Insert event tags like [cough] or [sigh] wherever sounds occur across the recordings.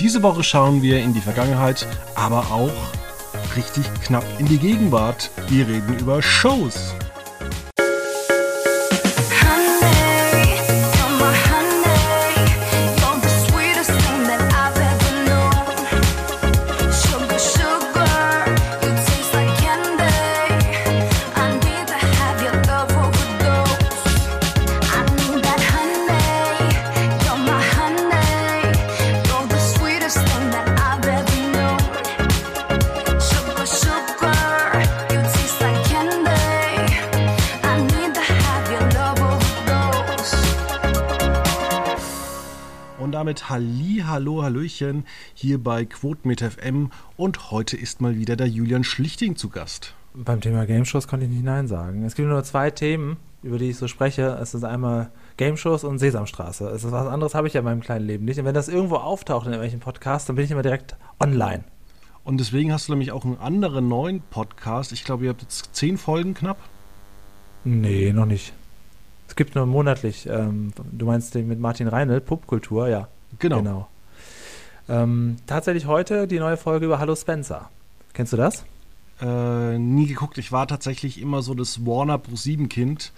Diese Woche schauen wir in die Vergangenheit, aber auch richtig knapp in die Gegenwart. Wir reden über Shows. Halli, Hallo, Hallöchen hier bei Quotenmet FM und heute ist mal wieder der Julian Schlichting zu Gast. Beim Thema Game Shows konnte ich nicht Nein sagen. Es gibt nur zwei Themen, über die ich so spreche. Es ist einmal Game Shows und Sesamstraße. Es ist was anderes habe ich ja in meinem kleinen Leben nicht. Und wenn das irgendwo auftaucht in irgendwelchen Podcasts, dann bin ich immer direkt online. Und deswegen hast du nämlich auch einen anderen neuen Podcast. Ich glaube, ihr habt jetzt zehn Folgen knapp. Nee, noch nicht. Es gibt nur monatlich. Ähm, du meinst den mit Martin Reinl, Pubkultur, ja. Genau. genau. Ähm, tatsächlich heute die neue Folge über Hallo Spencer. Kennst du das? Äh, nie geguckt. Ich war tatsächlich immer so das Warner Pro 7 Kind.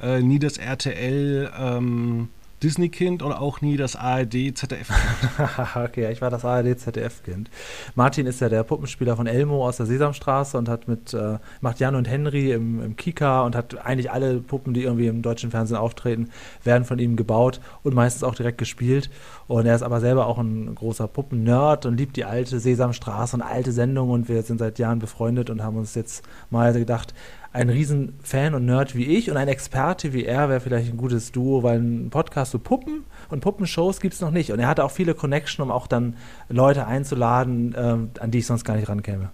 Äh, nie das RTL ähm, Disney-Kind und auch nie das ARD-ZDF-Kind. [laughs] okay, ich war das ARD-ZDF-Kind. Martin ist ja der Puppenspieler von Elmo aus der Sesamstraße und hat mit, äh, macht Jan und Henry im, im Kika und hat eigentlich alle Puppen, die irgendwie im deutschen Fernsehen auftreten, werden von ihm gebaut und meistens auch direkt gespielt. Und er ist aber selber auch ein großer Puppen-Nerd und liebt die alte Sesamstraße und alte Sendungen und wir sind seit Jahren befreundet und haben uns jetzt mal gedacht, ein Riesenfan und Nerd wie ich und ein Experte wie er wäre vielleicht ein gutes Duo, weil ein Podcast zu Puppen und Puppenshows gibt es noch nicht. Und er hatte auch viele Connections, um auch dann Leute einzuladen, äh, an die ich sonst gar nicht rankäme.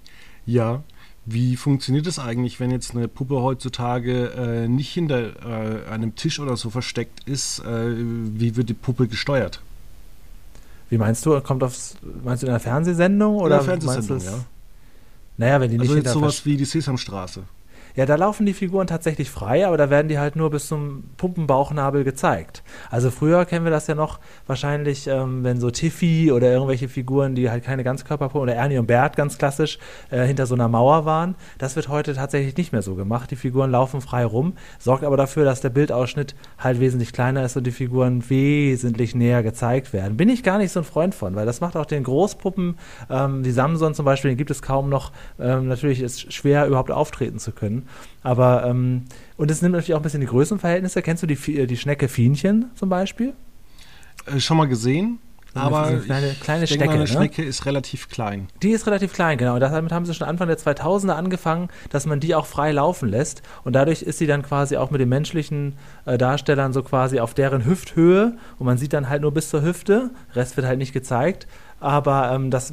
Ja, wie funktioniert das eigentlich, wenn jetzt eine Puppe heutzutage äh, nicht hinter äh, einem Tisch oder so versteckt ist? Äh, wie wird die Puppe gesteuert? Wie meinst du? Kommt aufs, meinst du in einer Fernsehsendung? Oder in einer Fernsehsendung, ja. Naja, wenn die also nicht also jetzt sowas wie die Sesamstraße. Ja, da laufen die Figuren tatsächlich frei, aber da werden die halt nur bis zum Pumpenbauchnabel gezeigt. Also früher kennen wir das ja noch wahrscheinlich, ähm, wenn so Tiffy oder irgendwelche Figuren, die halt keine Ganzkörperpuppen oder Ernie und Bert ganz klassisch äh, hinter so einer Mauer waren. Das wird heute tatsächlich nicht mehr so gemacht. Die Figuren laufen frei rum, sorgt aber dafür, dass der Bildausschnitt halt wesentlich kleiner ist und die Figuren wesentlich näher gezeigt werden. Bin ich gar nicht so ein Freund von, weil das macht auch den Großpuppen, ähm, die Samson zum Beispiel, den gibt es kaum noch. Ähm, natürlich ist es schwer, überhaupt auftreten zu können. Aber, ähm, und es nimmt natürlich auch ein bisschen die Größenverhältnisse. Kennst du die, die Schnecke Fienchen zum Beispiel? Äh, schon mal gesehen. Aber eine kleine, kleine ich Schnecke. Denke, eine ne? Schnecke ist relativ klein. Die ist relativ klein, genau. Und damit haben sie schon Anfang der 2000er angefangen, dass man die auch frei laufen lässt. Und dadurch ist sie dann quasi auch mit den menschlichen äh, Darstellern so quasi auf deren Hüfthöhe. Und man sieht dann halt nur bis zur Hüfte. Rest wird halt nicht gezeigt. Aber ähm, das,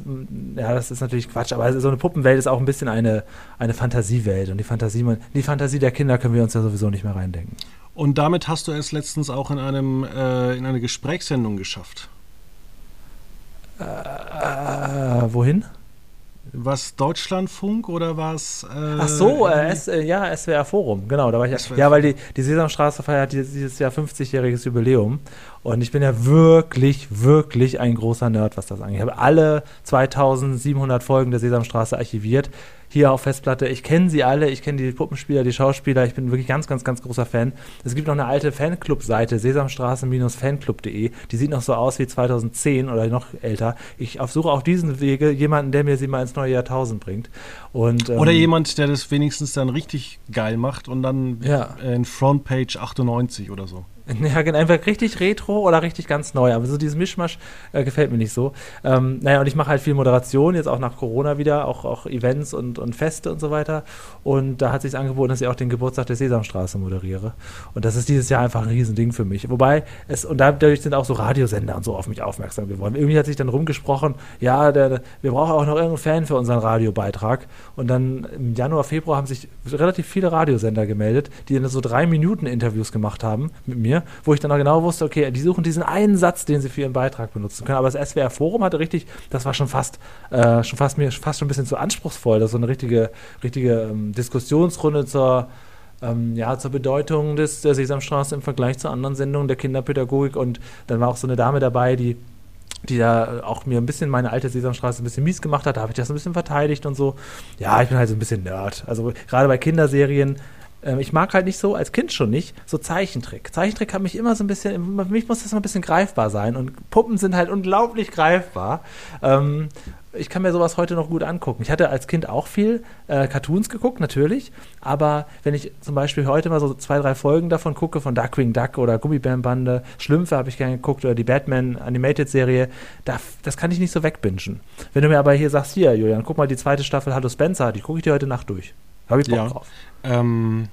ja, das ist natürlich Quatsch. Aber so eine Puppenwelt ist auch ein bisschen eine, eine Fantasiewelt. Und die Fantasie, die Fantasie der Kinder können wir uns ja sowieso nicht mehr reindenken. Und damit hast du es letztens auch in, einem, äh, in eine Gesprächssendung geschafft. Äh, äh, wohin? Was Deutschlandfunk oder was? Äh, Ach so, äh, S, äh, ja, SWR Forum, genau. Da war ich, ja, weil die, die Sesamstraße feiert dieses Jahr 50-jähriges Jubiläum. Und ich bin ja wirklich, wirklich ein großer Nerd, was das angeht. Ich habe alle 2700 Folgen der Sesamstraße archiviert hier auf Festplatte. Ich kenne sie alle, ich kenne die Puppenspieler, die Schauspieler, ich bin wirklich ganz, ganz, ganz großer Fan. Es gibt noch eine alte Fanclub-Seite, sesamstraße-fanclub.de, die sieht noch so aus wie 2010 oder noch älter. Ich suche auf diesen Wege jemanden, der mir sie mal ins neue Jahrtausend bringt. Und, ähm, oder jemand, der das wenigstens dann richtig geil macht und dann ja. in Frontpage 98 oder so. [laughs] Ja, genau, einfach richtig retro oder richtig ganz neu. Aber so dieses Mischmasch äh, gefällt mir nicht so. Ähm, naja, und ich mache halt viel Moderation, jetzt auch nach Corona wieder, auch, auch Events und, und Feste und so weiter. Und da hat sich angeboten, dass ich auch den Geburtstag der Sesamstraße moderiere. Und das ist dieses Jahr einfach ein Riesending für mich. Wobei es, und dadurch sind auch so Radiosender und so auf mich aufmerksam geworden. Irgendwie hat sich dann rumgesprochen, ja, der, wir brauchen auch noch irgendeinen Fan für unseren Radiobeitrag. Und dann im Januar, Februar haben sich relativ viele Radiosender gemeldet, die dann so drei Minuten Interviews gemacht haben mit mir mir, wo ich dann auch genau wusste, okay, die suchen diesen einen Satz, den sie für ihren Beitrag benutzen können. Aber das SWR Forum hatte richtig, das war schon fast, äh, schon fast mir fast schon ein bisschen zu anspruchsvoll, das so eine richtige, richtige ähm, Diskussionsrunde zur ähm, ja, zur Bedeutung des, der Sesamstraße im Vergleich zu anderen Sendungen der Kinderpädagogik. Und dann war auch so eine Dame dabei, die die da auch mir ein bisschen meine alte Sesamstraße ein bisschen mies gemacht hat. Da habe ich das ein bisschen verteidigt und so. Ja, ich bin halt so ein bisschen Nerd. Also gerade bei Kinderserien ähm, ich mag halt nicht so, als Kind schon nicht, so Zeichentrick. Zeichentrick hat mich immer so ein bisschen, für mich muss das mal ein bisschen greifbar sein und Puppen sind halt unglaublich greifbar. Ähm, ich kann mir sowas heute noch gut angucken. Ich hatte als Kind auch viel äh, Cartoons geguckt, natürlich, aber wenn ich zum Beispiel heute mal so zwei, drei Folgen davon gucke, von Duckwing Duck oder Gummibärenbande, Schlümpfe habe ich gerne geguckt oder die Batman Animated Serie, da, das kann ich nicht so wegbingen. Wenn du mir aber hier sagst, hier, Julian, guck mal die zweite Staffel Hallo Spencer, die gucke ich dir heute Nacht durch. Habe ich Bock ja. drauf. Ähm,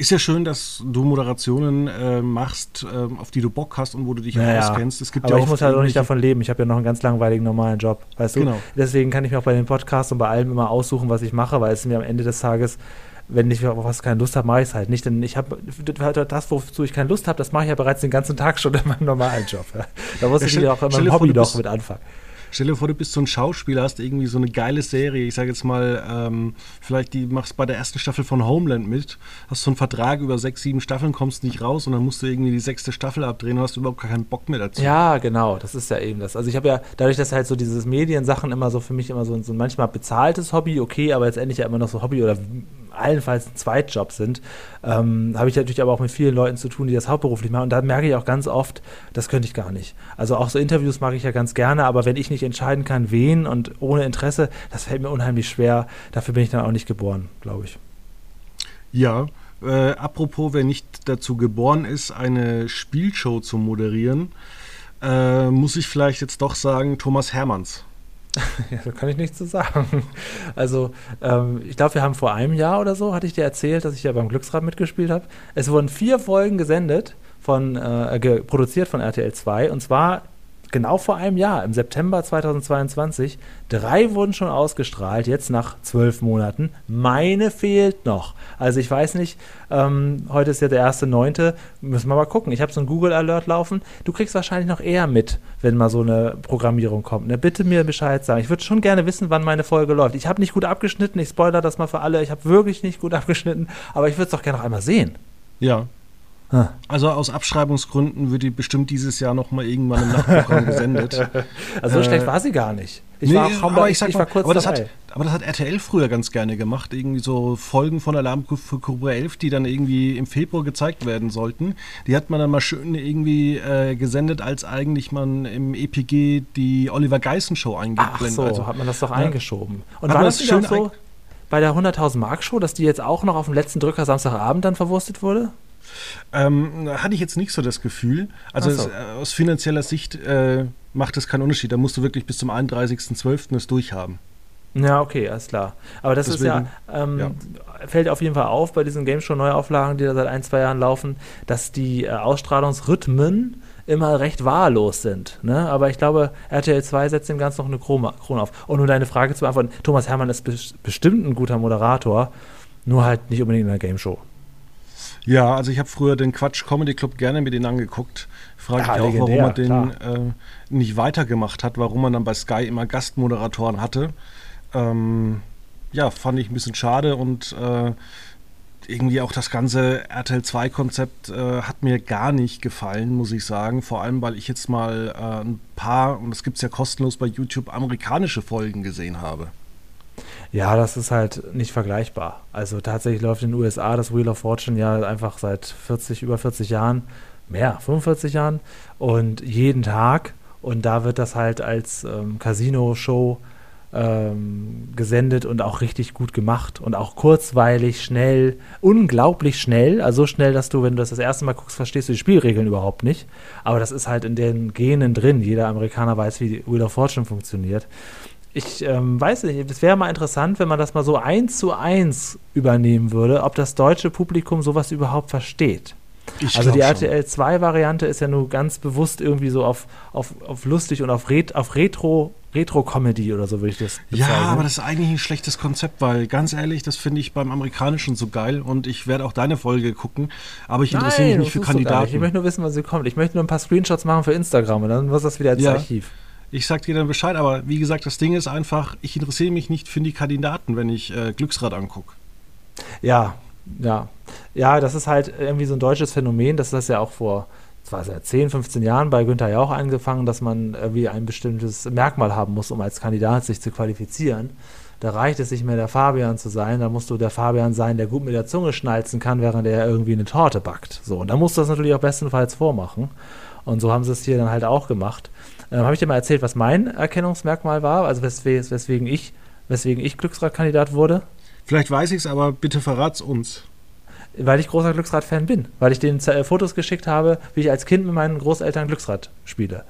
ist ja schön, dass du Moderationen äh, machst, äh, auf die du Bock hast und wo du dich naja, auskennst. Es gibt aber ja ich muss halt auch nicht davon leben. Ich habe ja noch einen ganz langweiligen normalen Job, weißt du? Genau. Deswegen kann ich mir auch bei den Podcasts und bei allem immer aussuchen, was ich mache, weil es mir am Ende des Tages wenn ich auf was keine Lust habe, mache ich es halt nicht. Denn ich habe das, wozu ich keine Lust habe, das mache ich ja bereits den ganzen Tag schon in meinem normalen Job. Ja. [laughs] Da muss ja, ich ja auch in meinem Hobby noch mit anfangen. Stell dir vor, du bist so ein Schauspieler, hast irgendwie so eine geile Serie. Ich sage jetzt mal, ähm, vielleicht die machst bei der ersten Staffel von Homeland mit, hast so einen Vertrag über sechs, sieben Staffeln, kommst nicht raus und dann musst du irgendwie die sechste Staffel abdrehen und hast überhaupt keinen Bock mehr dazu. Ja, genau, das ist ja eben das. Also ich habe ja, dadurch, dass halt so dieses Mediensachen immer so für mich immer so, so ein manchmal bezahltes Hobby, okay, aber letztendlich ja immer noch so Hobby oder allenfalls ein Zweitjob sind, ähm, habe ich natürlich aber auch mit vielen Leuten zu tun, die das hauptberuflich machen. Und da merke ich auch ganz oft, das könnte ich gar nicht. Also auch so Interviews mag ich ja ganz gerne, aber wenn ich nicht entscheiden kann, wen und ohne Interesse, das fällt mir unheimlich schwer. Dafür bin ich dann auch nicht geboren, glaube ich. Ja, äh, apropos, wer nicht dazu geboren ist, eine Spielshow zu moderieren, äh, muss ich vielleicht jetzt doch sagen, Thomas Hermanns. [laughs] Ja, da kann ich nichts zu sagen. Also, ähm, ich glaube, wir haben vor einem Jahr oder so, hatte ich dir erzählt, dass ich ja beim Glücksrad mitgespielt habe. Es wurden vier Folgen gesendet, von, äh, produziert von RTL 2 und zwar genau vor einem Jahr, im September 2022. Drei wurden schon ausgestrahlt, jetzt nach zwölf Monaten. Meine fehlt noch. Also ich weiß nicht, ähm, heute ist ja der erste Neunte, müssen wir mal gucken. Ich habe so einen Google-Alert laufen. Du kriegst wahrscheinlich noch eher mit, wenn mal so eine Programmierung kommt. Ne? Bitte mir Bescheid sagen. Ich würde schon gerne wissen, wann meine Folge läuft. Ich habe nicht gut abgeschnitten, ich spoilere das mal für alle. Ich habe wirklich nicht gut [laughs] abgeschnitten, aber ich würde es doch gerne noch einmal sehen. Ja, also aus Abschreibungsgründen wird die bestimmt dieses Jahr noch mal irgendwann im Nachtprogramm gesendet. [laughs] Also so äh, schlecht war sie gar nicht. Ich nee, war auch aber ich, sag ich mal, kurz aber das, hat, aber das hat RTL früher ganz gerne gemacht. Irgendwie so Folgen von Alarm für Cobra 11, die dann irgendwie im Februar gezeigt werden sollten. Die hat man dann mal schön irgendwie äh, gesendet, als eigentlich man im EPG die Oliver Geissen Show eingeblendet. Ach so, also, hat man das doch ja. eingeschoben. Und war das, das schön so bei der 100.000 Mark Show, dass die jetzt auch noch auf dem letzten Drücker Samstagabend dann verwurstet wurde? Ähm, hatte ich jetzt nicht so das Gefühl. Also so. es, äh, aus finanzieller Sicht äh, macht es keinen Unterschied. Da musst du wirklich bis zum 31.12. es durchhaben. Ja, okay, alles klar. Aber das Deswegen, ist ja, ähm, ja, fällt auf jeden Fall auf bei diesen Game Show Neuauflagen, die da seit ein, zwei Jahren laufen, dass die äh, Ausstrahlungsrhythmen immer recht wahllos sind. Ne? Aber ich glaube, RTL 2 setzt dem Ganzen noch eine Krone auf. Und um deine Frage zu beantworten, Thomas Hermann ist be bestimmt ein guter Moderator, nur halt nicht unbedingt in der Game Show. Ja, also ich habe früher den Quatsch Comedy Club gerne mit denen angeguckt. Frage ja, ich auch, warum er den äh, nicht weitergemacht hat, warum man dann bei Sky immer Gastmoderatoren hatte. Ähm, ja, fand ich ein bisschen schade und äh, irgendwie auch das ganze RTL 2-Konzept äh, hat mir gar nicht gefallen, muss ich sagen. Vor allem, weil ich jetzt mal äh, ein paar, und das gibt es ja kostenlos bei YouTube, amerikanische Folgen gesehen habe. Ja, das ist halt nicht vergleichbar. Also tatsächlich läuft in den USA das Wheel of Fortune ja einfach seit 40, über 40 Jahren, mehr, 45 Jahren und jeden Tag. Und da wird das halt als ähm, Casino-Show ähm, gesendet und auch richtig gut gemacht und auch kurzweilig, schnell, unglaublich schnell. Also so schnell, dass du, wenn du das das erste Mal guckst, verstehst du die Spielregeln überhaupt nicht. Aber das ist halt in den Genen drin. Jeder Amerikaner weiß, wie Wheel of Fortune funktioniert ich ähm, weiß nicht, es wäre mal interessant, wenn man das mal so eins zu eins übernehmen würde, ob das deutsche Publikum sowas überhaupt versteht. Ich also die RTL 2-Variante ist ja nur ganz bewusst irgendwie so auf, auf, auf lustig und auf, Ret auf Retro, Retro-Comedy oder so würde ich das bezeichnen. Ja, aber das ist eigentlich ein schlechtes Konzept, weil ganz ehrlich, das finde ich beim Amerikanischen so geil und ich werde auch deine Folge gucken, aber ich interessiere mich nicht für Kandidaten. Ich möchte nur wissen, was sie kommt. Ich möchte nur ein paar Screenshots machen für Instagram und dann muss das wieder ins ja. Archiv. Ich sag dir dann Bescheid, aber wie gesagt, das Ding ist einfach, ich interessiere mich nicht für die Kandidaten, wenn ich äh, Glücksrad angucke. Ja, ja. Ja, das ist halt irgendwie so ein deutsches Phänomen, das ist das ja auch vor zwar seit 10, 15 Jahren bei Günther Jauch angefangen, dass man irgendwie ein bestimmtes Merkmal haben muss, um als Kandidat sich zu qualifizieren. Da reicht es nicht mehr, der Fabian zu sein, da musst du der Fabian sein, der gut mit der Zunge schnalzen kann, während er irgendwie eine Torte backt. So, und da musst du das natürlich auch bestenfalls vormachen. Und so haben sie es hier dann halt auch gemacht. Ähm, Habe ich dir mal erzählt, was mein Erkennungsmerkmal war, also weswegen, weswegen ich, weswegen ich Glücksradkandidat wurde? Vielleicht weiß ich es, aber bitte verrat's uns weil ich großer Glücksrad-Fan bin, weil ich denen äh, Fotos geschickt habe, wie ich als Kind mit meinen Großeltern Glücksrad spiele.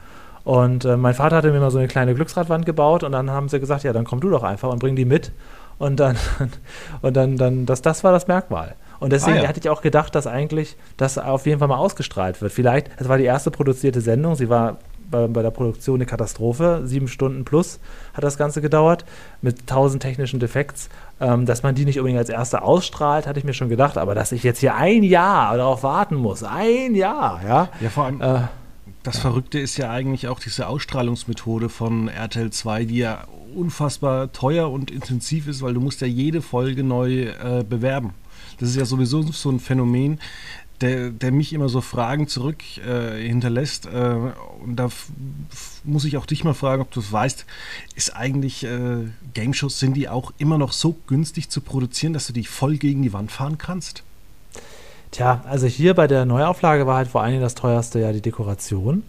Und äh, mein Vater hatte mir mal so eine kleine Glücksradwand gebaut und dann haben sie gesagt, ja, dann komm du doch einfach und bring die mit. Und dann, [laughs] und dann, dann das, das war das Merkmal. Und deswegen ah, ja. hatte ich auch gedacht, dass eigentlich das auf jeden Fall mal ausgestrahlt wird. Vielleicht, es war die erste produzierte Sendung, sie war bei, bei, der Produktion eine Katastrophe. Sieben Stunden plus hat das Ganze gedauert mit tausend technischen Defekts. Ähm, dass man die nicht unbedingt als erste ausstrahlt, hatte ich mir schon gedacht. Aber dass ich jetzt hier ein Jahr darauf warten muss, ein Jahr, ja. Ja, vor allem. Äh, das Verrückte ist ja eigentlich auch diese Ausstrahlungsmethode von RTL 2, die ja unfassbar teuer und intensiv ist, weil du musst ja jede Folge neu äh, bewerben. Das ist ja sowieso so ein Phänomen der, der mich immer so Fragen zurück äh, hinterlässt. Äh, und da muss ich auch dich mal fragen, ob du es weißt, ist eigentlich äh, Game Shows, sind die auch immer noch so günstig zu produzieren, dass du die voll gegen die Wand fahren kannst? Tja, also hier bei der Neuauflage war halt vor allen Dingen das teuerste ja die Dekoration.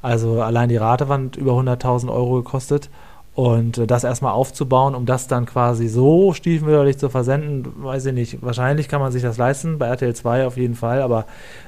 Also allein die Ratewand über 100.000 Euro gekostet. Und äh, das erstmal aufzubauen, um das dann quasi so stiefmütterlich zu versenden, weiß ich nicht. Wahrscheinlich kann man sich das leisten, bei RTL 2 auf jeden Fall, aber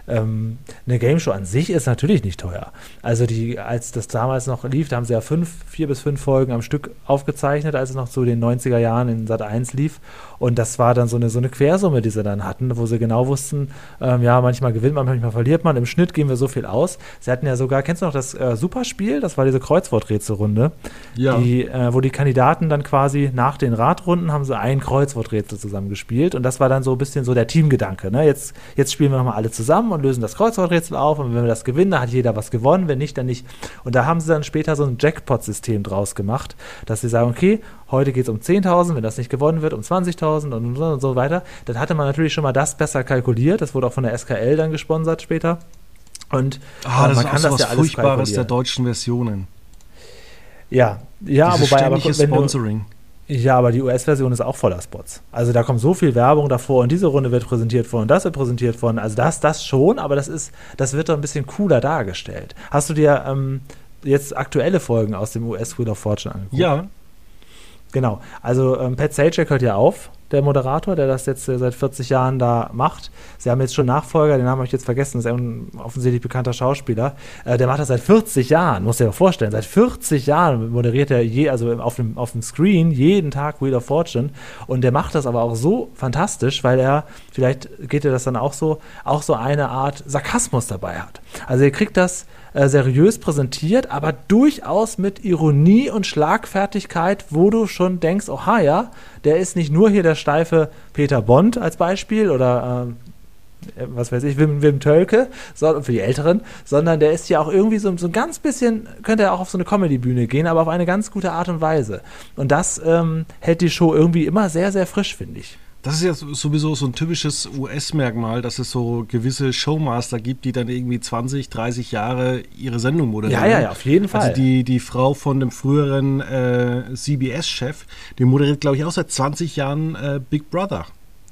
ähm, eine Game Show an sich ist natürlich nicht teuer. Also die, als das damals noch lief, da haben sie ja fünf, vier bis fünf Folgen am Stück aufgezeichnet, als es noch zu den 90er Jahren in Sat 1 lief. Und das war dann so eine, so eine Quersumme, die sie dann hatten, wo sie genau wussten, ähm, ja, manchmal gewinnt man, manchmal verliert man. Im Schnitt geben wir so viel aus. Sie hatten ja sogar, kennst du noch das äh, Superspiel? Das war diese Kreuzworträtselrunde. Ja. Die äh, wo die Kandidaten dann quasi nach den Radrunden haben sie ein Kreuzworträtsel zusammen gespielt und das war dann so ein bisschen so der Teamgedanke. Ne? Jetzt, jetzt spielen wir nochmal alle zusammen und lösen das Kreuzworträtsel auf und wenn wir das gewinnen, dann hat jeder was gewonnen, wenn nicht, dann nicht. Und da haben sie dann später so ein Jackpot-System draus gemacht, dass sie sagen, okay, heute geht es um 10.000, wenn das nicht gewonnen wird, um 20.000 und, und so weiter. Dann hatte man natürlich schon mal das besser kalkuliert, das wurde auch von der SKL dann gesponsert später. Und ah, das man ist kann das ja alles Furchtbares der deutschen Versionen. Ja, ja, wobei aber wenn Sponsoring. Du, ja, aber die US-Version ist auch voller Spots. Also da kommt so viel Werbung davor und diese Runde wird präsentiert von und das wird präsentiert von. Also das, das schon, aber das ist, das wird doch ein bisschen cooler dargestellt. Hast du dir ähm, jetzt aktuelle Folgen aus dem US Wheel of Fortune angeguckt? Ja. Genau. Also ähm, Pat Sajak hört ja auf der Moderator, der das jetzt äh, seit 40 Jahren da macht. Sie haben jetzt schon Nachfolger, den Namen habe ich jetzt vergessen, das ist ein offensichtlich bekannter Schauspieler. Äh, der macht das seit 40 Jahren, muss dir vorstellen. Seit 40 Jahren moderiert er je, also auf dem, auf dem Screen jeden Tag Wheel of Fortune. Und der macht das aber auch so fantastisch, weil er, vielleicht geht er das dann auch so, auch so eine Art Sarkasmus dabei hat. Also er kriegt das äh, seriös präsentiert, aber durchaus mit Ironie und Schlagfertigkeit, wo du schon denkst, oha ja, der ist nicht nur hier der steife Peter Bond als Beispiel oder ähm, äh, was weiß ich, Wim, Wim Tölke, so, für die Älteren, sondern der ist ja auch irgendwie so, so ein ganz bisschen, könnte er auch auf so eine Comedy-Bühne gehen, aber auf eine ganz gute Art und Weise. Und das ähm, hält die Show irgendwie immer sehr, sehr frisch, finde ich. Das ist ja sowieso so ein typisches US-Merkmal, dass es so gewisse Showmaster gibt, die dann irgendwie 20, 30 Jahre ihre Sendung moderieren. Ja, ja, ja, auf jeden also Fall. Also die, die Frau von dem früheren äh, CBS-Chef, die moderiert, glaube ich, auch seit 20 Jahren äh, Big Brother.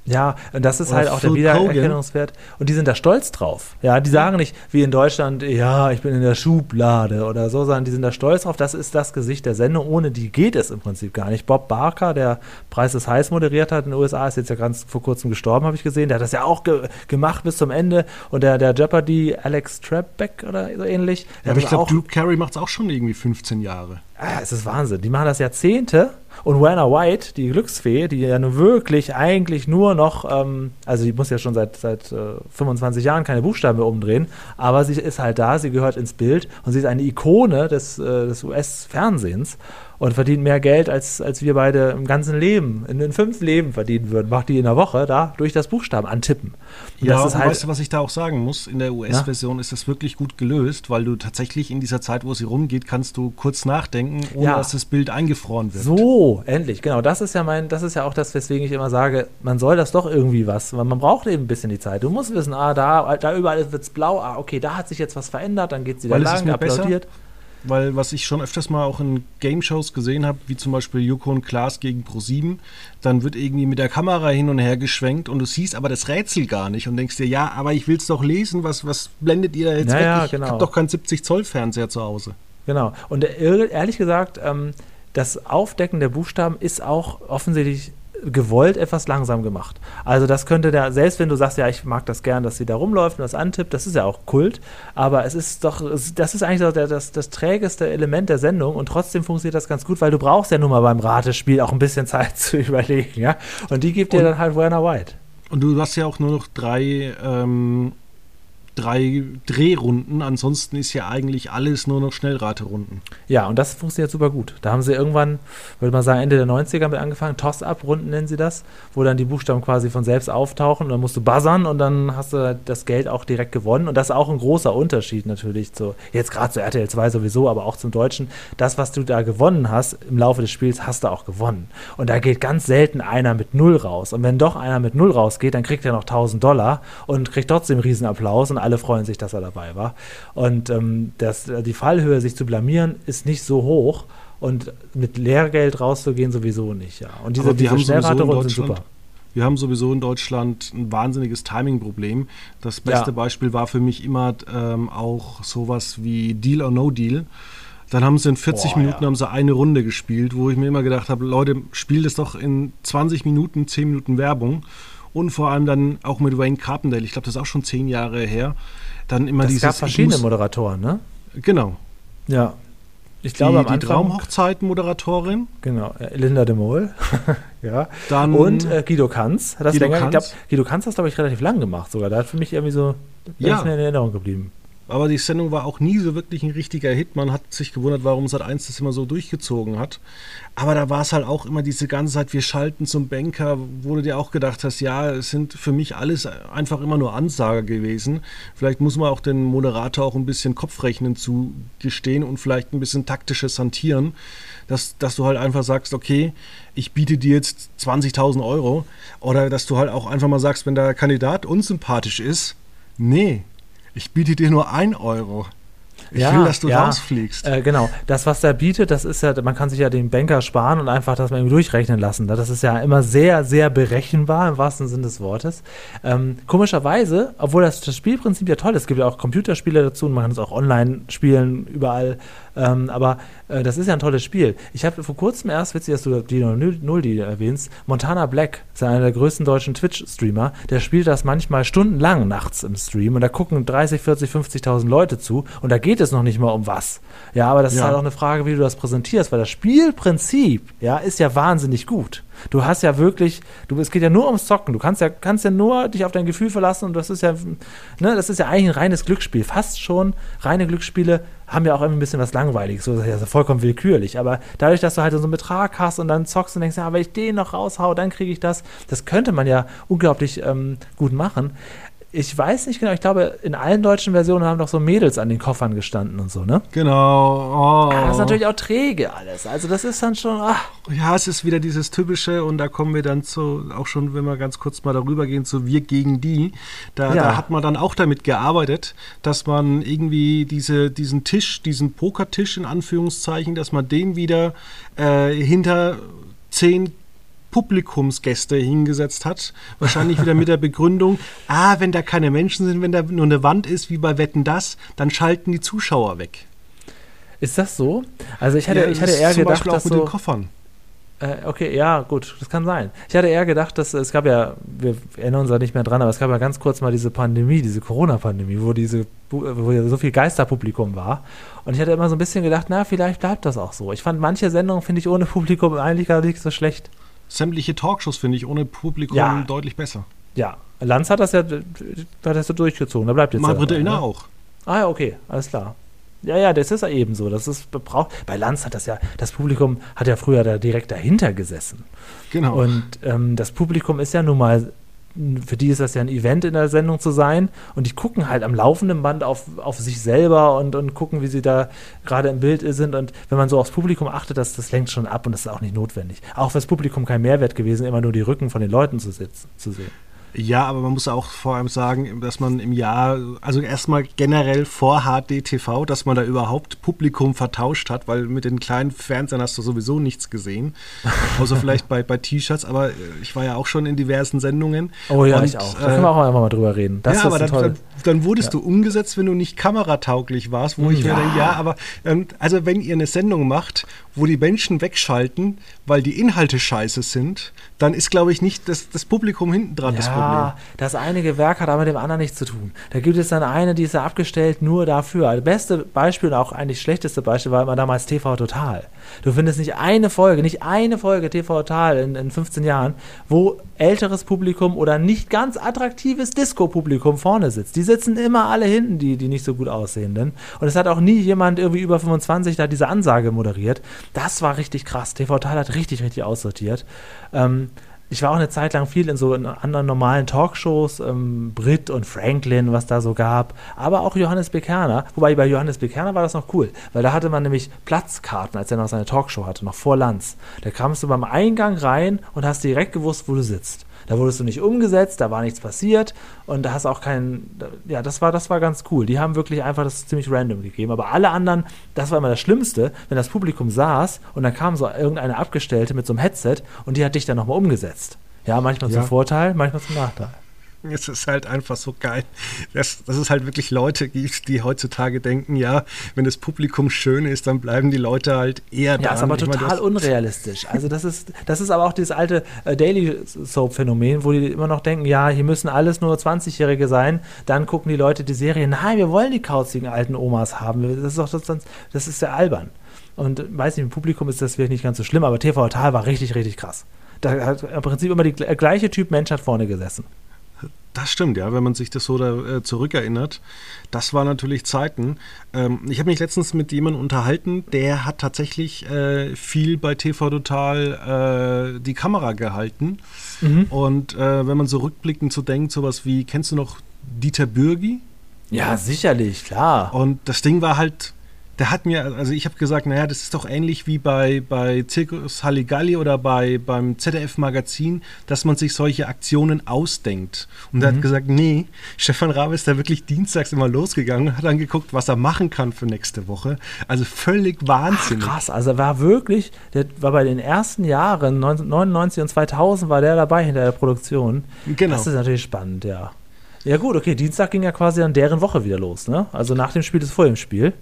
Ja, und das ist Oder halt auch der Wiedererkennungswert. Und die sind da stolz drauf. Ja, die sagen nicht, wie in Deutschland, ja, ich bin in der Schublade oder so, sondern die sind da stolz drauf. Das ist das Gesicht der Sendung. Ohne die geht es im Prinzip gar nicht. Bob Barker, der Preis des Heiß moderiert hat in den USA, ist jetzt ja ganz vor kurzem gestorben, habe ich gesehen. Der hat das ja auch ge gemacht bis zum Ende. Und der, der Jeopardy, Alex Trebek oder so ähnlich. Ja, aber ich glaube, Luke Carey macht es auch schon irgendwie 15 Jahre. Ah, es ist Wahnsinn. Die machen das Jahrzehnte und Werner White, die Glücksfee, die ja nun wirklich eigentlich nur noch, ähm, also die muss ja schon seit, seit äh, 25 Jahren keine Buchstaben mehr umdrehen, aber sie ist halt da, sie gehört ins Bild und sie ist eine Ikone des, äh, des US-Fernsehens und verdient mehr Geld, als, als wir beide im ganzen Leben, in den fünf Leben verdienen würden. Macht die in der Woche da durch das Buchstaben antippen. Und ja, das ist halt, weißt du, was ich da auch sagen muss? In der US-Version ist das wirklich gut gelöst, weil du tatsächlich in dieser Zeit, wo sie rumgeht, kannst du kurz nachdenken, ohne ja. dass das Bild eingefroren wird. So, endlich, genau. Das ist ja mein, das ist ja auch das, weswegen ich immer sage, man soll das doch irgendwie was, weil man braucht eben ein bisschen die Zeit. Du musst wissen, ah, da, da überall wird es blau, ah, okay, da hat sich jetzt was verändert, dann geht es wieder lang, applaudiert. Besser? Weil was ich schon öfters mal auch in Game-Shows gesehen habe, wie zum Beispiel Joko und Klaas gegen Pro7, dann wird irgendwie mit der Kamera hin und her geschwenkt und du siehst aber das Rätsel gar nicht und denkst dir, ja, aber ich will es doch lesen, was, was blendet ihr da jetzt naja, weg? Ich genau. habe doch keinen 70-Zoll-Fernseher zu Hause. Genau. Und ehrlich gesagt, ähm, das Aufdecken der Buchstaben ist auch offensichtlich gewollt etwas langsam gemacht. Also das könnte der, selbst wenn du sagst, ja, ich mag das gern, dass sie da rumläuft und das antippt, das ist ja auch Kult, aber es ist doch, das ist eigentlich so der, das, das trägeste Element der Sendung und trotzdem funktioniert das ganz gut, weil du brauchst ja nun mal beim Ratespiel auch ein bisschen [laughs] Zeit zu überlegen, ja. Und die gibt dir dann halt Werner White. Und du hast ja auch nur noch drei ähm, drei Drehrunden. Ansonsten ist ja eigentlich alles nur noch Schnellraterunden. Ja, und das funktioniert super gut. Da haben sie irgendwann, würde man sagen, Ende der 90er mit angefangen. Toss-Up-Runden nennen sie das, wo dann die Buchstaben quasi von selbst auftauchen und dann musst du buzzern und dann hast du das Geld auch direkt gewonnen. Und das ist auch ein großer Unterschied natürlich zu, jetzt gerade zu RTL 2 sowieso, aber auch zum Deutschen. Das, was du da gewonnen hast im Laufe des Spiels, hast du auch gewonnen. Und da geht ganz selten einer mit Null raus. Und wenn doch einer mit Null rausgeht, dann kriegt er noch 1000 Dollar und kriegt trotzdem Riesenapplaus und alle freuen sich, dass er dabei war. Und ähm, das, die Fallhöhe, sich zu blamieren, ist nicht so hoch. Und mit Lehrgeld rauszugehen sowieso nicht, ja. Und diese, diese Schnellraterunden sind super. Wir haben sowieso in Deutschland ein wahnsinniges Timing-Problem. Das beste ja. Beispiel war für mich immer ähm, auch sowas wie Deal or No Deal. Dann haben sie in 40 Boah, Minuten ja. haben sie eine Runde gespielt, wo ich mir immer gedacht habe, Leute, spielt es doch in 20 Minuten, 10 Minuten Werbung und vor allem dann auch mit Wayne Carpendale, ich glaube, das ist auch schon zehn Jahre her, dann immer das dieses... Es gab verschiedene Moderatoren, ne? Genau. Ja. Ich glaube, die, am Anfang, die Traumhochzeit-Moderatorin. Genau, äh, Linda de Mol. [laughs] ja. Dann und äh, Guido Kanz. Hat das Guido, länger, Kanz. Glaub, Guido Kanz hat das, glaube ich, relativ lang gemacht sogar. Da hat für mich irgendwie so ja. in Erinnerung geblieben aber die Sendung war auch nie so wirklich ein richtiger Hit. Man hat sich gewundert, warum Sat 1 das immer so durchgezogen hat. Aber da war es halt auch immer diese ganze Zeit, wir schalten zum Banker, wo du dir auch gedacht hast, ja, es sind für mich alles einfach immer nur Ansager gewesen. Vielleicht muss man auch den Moderator auch ein bisschen Kopfrechnen zugestehen und vielleicht ein bisschen taktisches Hantieren, dass, dass du halt einfach sagst, okay, ich biete dir jetzt 20.000 Euro. Oder dass du halt auch einfach mal sagst, wenn der Kandidat unsympathisch ist, nee, ich biete dir nur ein Euro. Ich ja, will, dass du ja, rausfliegst. Äh, genau. Das, was er bietet, das ist ja, man kann sich ja den Banker sparen und einfach das mal irgendwie durchrechnen lassen. Das ist ja immer sehr, sehr berechenbar im wahrsten Sinne des Wortes. Ähm, komischerweise, obwohl das, das Spielprinzip ja toll ist, es gibt ja auch Computerspiele dazu und man kann es auch online spielen, überall. Ähm, aber äh, das ist ja ein tolles Spiel. Ich habe vor kurzem erst, witzig, dass du die Null die erwähnst, Montana Black ist einer der größten deutschen Twitch-Streamer, der spielt das manchmal stundenlang nachts im Stream und da gucken 30, 40, 50.000 Leute zu und da geht es noch nicht mal um was. Ja, aber das ja. ist halt auch eine Frage, wie du das präsentierst, weil das Spielprinzip, ja, ist ja wahnsinnig gut. Du hast ja wirklich, du, es geht ja nur ums Zocken. Du kannst ja, kannst ja nur dich auf dein Gefühl verlassen und das ist ja, ne, das ist ja eigentlich ein reines Glücksspiel. Fast schon reine Glücksspiele haben ja auch ein bisschen was Langweiliges. Das ist ja vollkommen willkürlich. Aber dadurch, dass du halt so einen Betrag hast und dann zockst und denkst, ja, wenn ich den noch raushau, dann kriege ich das. Das könnte man ja unglaublich ähm, gut machen ich weiß nicht genau, ich glaube, in allen deutschen Versionen haben doch so Mädels an den Koffern gestanden und so, ne? Genau. Oh. Ja, das ist natürlich auch träge alles. Also das ist dann schon. Ach. Ja, es ist wieder dieses typische und da kommen wir dann zu, auch schon, wenn wir ganz kurz mal darüber gehen, zu wir gegen die. Da, ja. da hat man dann auch damit gearbeitet, dass man irgendwie diese, diesen Tisch, diesen Pokertisch in Anführungszeichen, dass man den wieder äh, hinter zehn Publikumsgäste hingesetzt hat. Wahrscheinlich wieder mit der Begründung, [laughs] ah, wenn da keine Menschen sind, wenn da nur eine Wand ist, wie bei Wetten das, dann schalten die Zuschauer weg. Ist das so? Also ich hatte, ja, ich hatte eher zum gedacht, Beispiel auch dass mit so, den Koffern. Äh, okay, ja, gut, das kann sein. Ich hatte eher gedacht, dass es gab ja, wir erinnern uns da nicht mehr dran, aber es gab ja ganz kurz mal diese Pandemie, diese Corona-Pandemie, wo diese, wo ja so viel Geisterpublikum war. Und ich hatte immer so ein bisschen gedacht, na, vielleicht bleibt das auch so. Ich fand manche Sendungen, finde ich, ohne Publikum eigentlich gar nicht so schlecht sämtliche Talkshows, finde ich, ohne Publikum ja. deutlich besser. Ja, Lanz hat das ja hat das ja durchgezogen. Da bleibt jetzt. Margret Illner ne? auch. Ah ja, okay, alles klar. Ja, ja, das ist ja eben so. Das ist braucht. Bei Lanz hat das ja, das Publikum hat ja früher da direkt dahinter gesessen. Genau. Und ähm, das Publikum ist ja nun mal für die ist das ja ein Event in der Sendung zu sein und die gucken halt am laufenden Band auf, auf sich selber und, und gucken, wie sie da gerade im Bild sind und wenn man so aufs Publikum achtet, das, das lenkt schon ab und das ist auch nicht notwendig. Auch fürs Publikum kein Mehrwert gewesen, immer nur die Rücken von den Leuten zu, sitzen, zu sehen. Ja, aber man muss auch vor allem sagen, dass man im Jahr, also erstmal generell vor HDTV, dass man da überhaupt Publikum vertauscht hat, weil mit den kleinen Fernsehern hast du sowieso nichts gesehen. [laughs] Außer vielleicht bei, bei T-Shirts, aber ich war ja auch schon in diversen Sendungen. Oh ja, und, ich auch. Da können wir auch einfach mal drüber reden. Das ja, aber dann, dann, dann, wurdest ja. du umgesetzt, wenn du nicht kameratauglich warst, wo ich ja. mir denke, ja, aber ähm, also wenn ihr eine Sendung macht, wo die Menschen wegschalten, weil die Inhalte scheiße sind, dann ist, glaube ich, nicht das, das Publikum hinten dran ja, das Problem. Das eine Gewerk hat aber mit dem anderen nichts zu tun. Da gibt es dann eine, die ist ja abgestellt nur dafür. Das beste Beispiel und auch eigentlich schlechteste Beispiel war immer damals TV Total. Du findest nicht eine Folge, nicht eine Folge TV Total in, in 15 Jahren, wo älteres Publikum oder nicht ganz attraktives Disco-Publikum vorne sitzt. Die sitzen immer alle hinten, die, die nicht so gut aussehenden. Und es hat auch nie jemand irgendwie über 25 da diese Ansage moderiert. Das war richtig krass. TV Total hat richtig, richtig aussortiert. Ähm, ich war auch eine Zeit lang viel in so anderen normalen Talkshows, ähm, Brit und Franklin, was da so gab, aber auch Johannes Bekerner. Wobei bei Johannes Bekerner war das noch cool, weil da hatte man nämlich Platzkarten, als er noch seine Talkshow hatte, noch vor Lanz. Da kamst du beim Eingang rein und hast direkt gewusst, wo du sitzt. Da wurdest du nicht umgesetzt, da war nichts passiert und da hast auch keinen, ja, das war, das war ganz cool. Die haben wirklich einfach das ziemlich random gegeben. Aber alle anderen, das war immer das Schlimmste, wenn das Publikum saß und dann kam so irgendeine Abgestellte mit so einem Headset und die hat dich dann nochmal umgesetzt. Ja, manchmal ja. zum Vorteil, manchmal zum Nachteil. [laughs] Es ist halt einfach so geil, dass, dass es halt wirklich Leute gibt, die heutzutage denken, ja, wenn das Publikum schön ist, dann bleiben die Leute halt eher da. Ja, ist aber total meine, unrealistisch. Also das ist, das ist aber auch dieses alte äh, Daily Soap-Phänomen, wo die immer noch denken, ja, hier müssen alles nur 20-Jährige sein, dann gucken die Leute die Serie, nein, wir wollen die kauzigen alten Omas haben. Das ist doch das, das ist ja albern. Und weiß nicht, im Publikum ist das wirklich nicht ganz so schlimm, aber TV Total war richtig, richtig krass. Da hat im Prinzip immer die gleiche Typ Mensch hat vorne gesessen. Das stimmt, ja, wenn man sich das so da, äh, zurückerinnert. Das war natürlich Zeiten. Ähm, ich habe mich letztens mit jemandem unterhalten, der hat tatsächlich äh, viel bei TV Total äh, die Kamera gehalten. Mhm. Und äh, wenn man so rückblickend so denkt, sowas wie, kennst du noch Dieter Bürgi? Ja, sicherlich, klar. Und das Ding war halt, der hat mir, also ich habe gesagt, naja, das ist doch ähnlich wie bei, bei Zirkus Halligalli oder bei, beim ZDF-Magazin, dass man sich solche Aktionen ausdenkt. Und mhm. er hat gesagt, nee, Stefan Rabe ist da wirklich dienstags immer losgegangen und hat dann geguckt, was er machen kann für nächste Woche. Also völlig wahnsinnig. Ach, krass, also er war wirklich, der war bei den ersten Jahren, 1999 und 2000 war der dabei hinter der Produktion. Genau. Das ist natürlich spannend, ja. Ja gut, okay, Dienstag ging ja quasi dann deren Woche wieder los, ne? Also nach dem Spiel ist vor dem Spiel.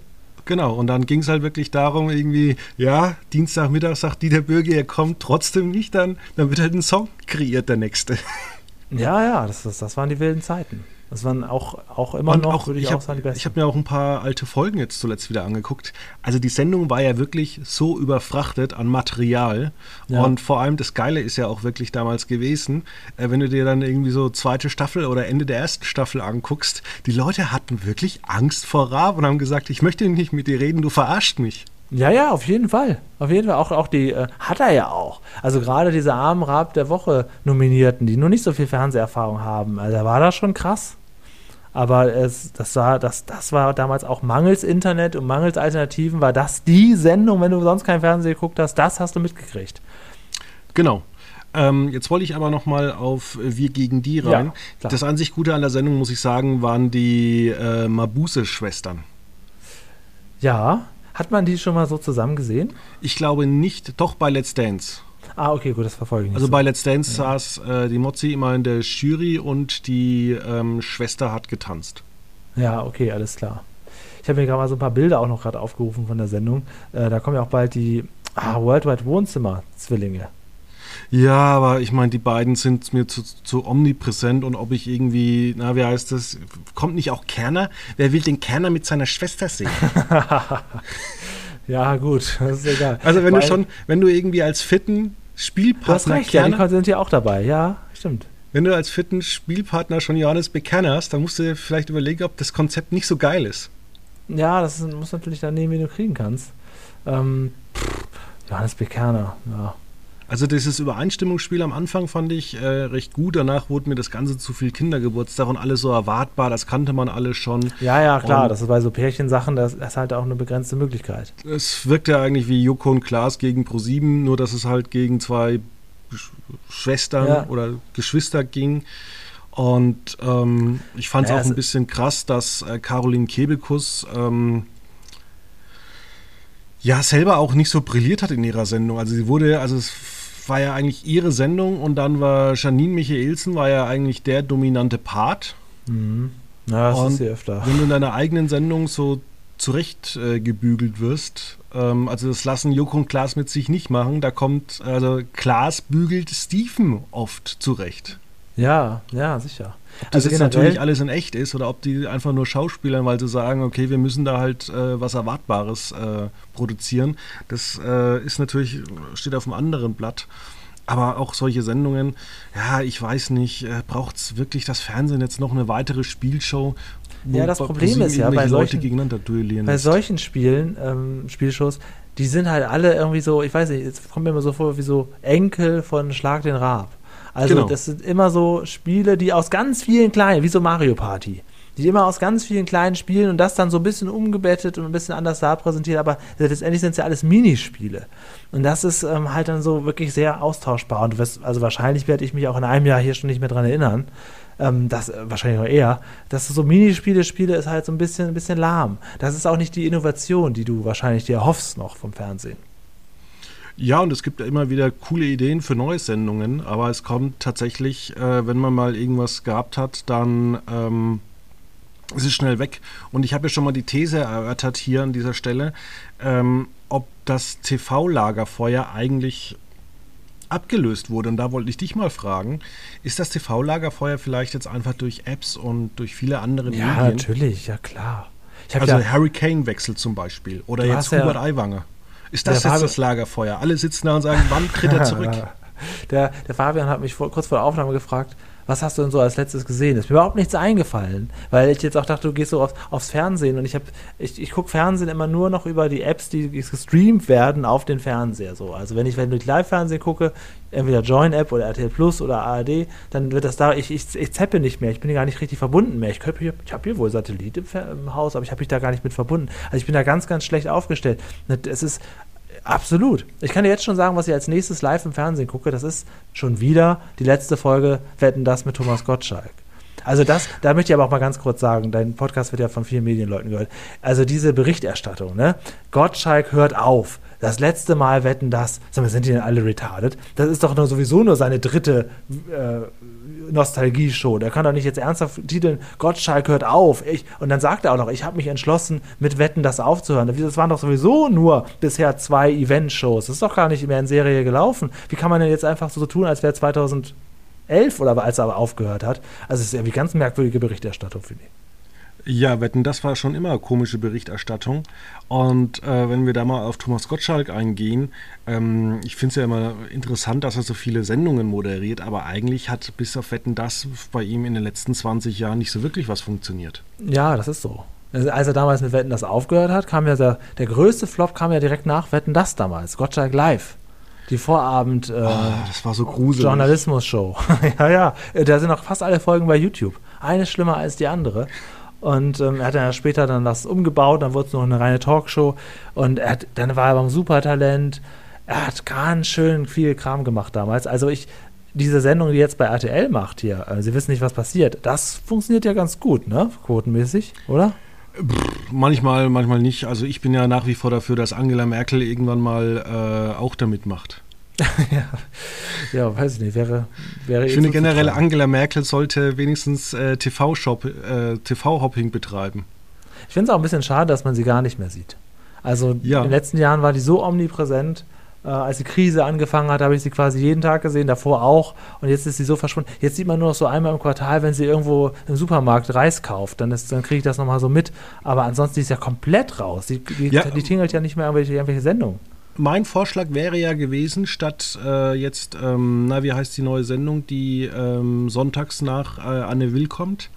Genau, und dann ging es halt wirklich darum, irgendwie, ja, Dienstagmittag sagt Dieter Bürger, er kommt trotzdem nicht, dann, dann wird halt ein Song kreiert, der nächste. Ja, ja, das, das, das waren die wilden Zeiten. Das waren auch, auch immer und noch, würde ich, ich auch sagen, die besten. Ich habe mir auch ein paar alte Folgen jetzt zuletzt wieder angeguckt. Also die Sendung war ja wirklich so überfrachtet an Material. Ja. Und vor allem das Geile ist ja auch wirklich damals gewesen, äh, wenn du dir dann irgendwie so zweite Staffel oder Ende der ersten Staffel anguckst, die Leute hatten wirklich Angst vor Raab und haben gesagt, ich möchte nicht mit dir reden, du verarscht mich. Ja, ja, auf jeden Fall. Auf jeden Fall. Auch, auch die äh, hat er ja auch. Also gerade diese armen Raab der Woche Nominierten, die nur nicht so viel Fernseherfahrung haben. Also da war das schon krass. Aber es, das, war, das, das war damals auch mangels Internet und mangels Alternativen, war das die Sendung, wenn du sonst kein Fernsehen geguckt hast, das hast du mitgekriegt. Genau. Ähm, jetzt wollte ich aber noch mal auf Wir gegen die rein. Ja, das an sich Gute an der Sendung, muss ich sagen, waren die äh, Mabuse-Schwestern. Ja, hat man die schon mal so zusammen gesehen? Ich glaube nicht, doch bei Let's Dance. Ah, okay, gut, das verfolge ich nicht. Also so. bei Let's Dance ja. saß äh, die Mozzi immer in der Jury und die ähm, Schwester hat getanzt. Ja, okay, alles klar. Ich habe mir gerade mal so ein paar Bilder auch noch gerade aufgerufen von der Sendung. Äh, da kommen ja auch bald die ah, Worldwide Wohnzimmer-Zwillinge. Ja, aber ich meine, die beiden sind mir zu, zu, omnipräsent und ob ich irgendwie, na, wie heißt das, kommt nicht auch Kerner? Wer will den Kerner mit seiner Schwester sehen? [laughs] ja, gut, das ist egal. Also wenn Weil, du schon, wenn du irgendwie als fitten Spielpartner. Recht, Kerner, ja, die sind ja auch dabei, ja, stimmt. Wenn du als fitten Spielpartner schon Johannes Bekerner hast, dann musst du dir vielleicht überlegen, ob das Konzept nicht so geil ist. Ja, das muss natürlich dann nehmen, wie du kriegen kannst. Ähm, Johannes Bekerner, ja. Also dieses Übereinstimmungsspiel am Anfang fand ich äh, recht gut. Danach wurde mir das Ganze zu viel Kindergeburtstag und alles so erwartbar. Das kannte man alles schon. Ja, ja, klar. Und das ist bei so Pärchensachen, das ist halt auch eine begrenzte Möglichkeit. Es wirkt ja eigentlich wie Joko und Klaas gegen Pro7, nur dass es halt gegen zwei Schwestern ja. oder Geschwister ging. Und ähm, ich fand es ja, auch ein bisschen krass, dass äh, Caroline Kebekus ähm, ja selber auch nicht so brilliert hat in ihrer Sendung. Also sie wurde, also es war ja eigentlich ihre Sendung und dann war Janine Michaelsen war ja eigentlich der dominante Part. Mhm. Ja, das und ist sie öfter. Wenn du in deiner eigenen Sendung so zurecht äh, gebügelt wirst, ähm, also das lassen Joko und Klaas mit sich nicht machen, da kommt, also Klaas bügelt Steven oft zurecht. Ja, ja, sicher. Ob das also jetzt natürlich alles in echt ist oder ob die einfach nur Schauspielern, weil sie sagen, okay, wir müssen da halt äh, was Erwartbares äh, produzieren. Das äh, ist natürlich, steht auf einem anderen Blatt. Aber auch solche Sendungen, ja, ich weiß nicht, äh, braucht es wirklich das Fernsehen jetzt noch eine weitere Spielshow? Ja, das Problem ist ja, bei solchen, bei solchen Spielen, ähm, Spielshows, die sind halt alle irgendwie so, ich weiß nicht, es kommt mir immer so vor wie so Enkel von Schlag den Raab. Also genau. das sind immer so Spiele, die aus ganz vielen kleinen, wie so Mario Party, die immer aus ganz vielen kleinen Spielen und das dann so ein bisschen umgebettet und ein bisschen anders da präsentiert, aber letztendlich sind es ja alles Minispiele. Und das ist ähm, halt dann so wirklich sehr austauschbar. Und wirst, also wahrscheinlich werde ich mich auch in einem Jahr hier schon nicht mehr dran erinnern. Ähm, das äh, wahrscheinlich noch eher, dass du so Minispiele spiele, ist halt so ein bisschen, ein bisschen lahm. Das ist auch nicht die Innovation, die du wahrscheinlich dir erhoffst noch vom Fernsehen. Ja, und es gibt ja immer wieder coole Ideen für neue Sendungen, aber es kommt tatsächlich, äh, wenn man mal irgendwas gehabt hat, dann ähm, ist es schnell weg. Und ich habe ja schon mal die These erörtert hier an dieser Stelle, ähm, ob das TV-Lagerfeuer eigentlich abgelöst wurde. Und da wollte ich dich mal fragen, ist das TV-Lagerfeuer vielleicht jetzt einfach durch Apps und durch viele andere ja, Medien? Ja, natürlich, ja klar. also ja, Hurricane-Wechsel zum Beispiel oder jetzt Hubert ja, Aiwanger. Ist das jetzt das Lagerfeuer? Alle sitzen da und sagen, wann tritt er [laughs] zurück? der, der Fabian hat mich vor, kurz vor der Aufnahme gefragt, was hast du denn so als letztes gesehen? Ist mir überhaupt nichts eingefallen, weil ich jetzt auch dachte, du gehst so auf, aufs Fernsehen und ich habe, ich, ich gucke Fernsehen immer nur noch über die Apps, die gestreamt werden auf den Fernseher. So. Also wenn ich, wenn ich Live-Fernsehen gucke, entweder Join-App oder RTL Plus oder ARD, dann wird das da, ich, ich, ich zeppe nicht mehr, ich bin gar nicht richtig verbunden mehr. Ich, ich habe hier wohl Satellit im, im Haus, aber ich habe mich da gar nicht mit verbunden. Also ich bin da ganz, ganz schlecht aufgestellt. Es ist Absolut. Ich kann dir jetzt schon sagen, was ich als nächstes live im Fernsehen gucke. Das ist schon wieder die letzte Folge Wetten das mit Thomas Gottschalk. Also das, da möchte ich aber auch mal ganz kurz sagen, dein Podcast wird ja von vielen Medienleuten gehört. Also diese Berichterstattung, ne? Gottschalk hört auf. Das letzte Mal wetten das. Sag mal, sind die denn alle retarded? Das ist doch nur sowieso nur seine dritte äh, Nostalgie-Show. Der kann doch nicht jetzt ernsthaft titeln, Gottschalk hört auf. Ich, und dann sagt er auch noch, ich habe mich entschlossen, mit Wetten das aufzuhören. Das waren doch sowieso nur bisher zwei Event-Shows. Das ist doch gar nicht mehr in Serie gelaufen. Wie kann man denn jetzt einfach so tun, als wäre 2011 oder als er aber aufgehört hat? Also es ist irgendwie ganz merkwürdige Berichterstattung, finde ich. Ja, wetten, das war schon immer komische Berichterstattung. Und äh, wenn wir da mal auf Thomas Gottschalk eingehen, ähm, ich finde es ja immer interessant, dass er so viele Sendungen moderiert, aber eigentlich hat bis auf Wetten das bei ihm in den letzten 20 Jahren nicht so wirklich was funktioniert. Ja, das ist so. Also, als er damals mit Wetten das aufgehört hat, kam ja der, der größte Flop kam ja direkt nach Wetten das damals, Gottschalk Live die Vorabend äh, oh, das war so gruselig. Journalismus-Show. [laughs] ja, ja, da sind auch fast alle Folgen bei YouTube. Eine schlimmer als die andere. Und ähm, er hat dann ja später dann das umgebaut, dann wurde es noch eine reine Talkshow. Und er hat, dann war er beim Supertalent. Er hat ganz schön viel Kram gemacht damals. Also ich, diese Sendung, die jetzt bei RTL macht hier, also Sie wissen nicht, was passiert, das funktioniert ja ganz gut, ne? Quotenmäßig, oder? Manchmal, manchmal nicht. Also ich bin ja nach wie vor dafür, dass Angela Merkel irgendwann mal äh, auch damit macht. [laughs] ja. ja, weiß ich nicht. Wäre, wäre ich finde generell, Angela Merkel sollte wenigstens äh, TV-Hopping äh, TV betreiben. Ich finde es auch ein bisschen schade, dass man sie gar nicht mehr sieht. Also ja. in den letzten Jahren war die so omnipräsent. Äh, als die Krise angefangen hat, habe ich sie quasi jeden Tag gesehen, davor auch. Und jetzt ist sie so verschwunden. Jetzt sieht man nur noch so einmal im Quartal, wenn sie irgendwo im Supermarkt Reis kauft. Dann, dann kriege ich das nochmal so mit. Aber ansonsten ist sie ja komplett raus. Die, die, ja. die tingelt ja nicht mehr irgendwelche, irgendwelche Sendungen mein Vorschlag wäre ja gewesen, statt äh, jetzt, ähm, na, wie heißt die neue Sendung, die ähm, sonntags nach äh, Anne Will kommt?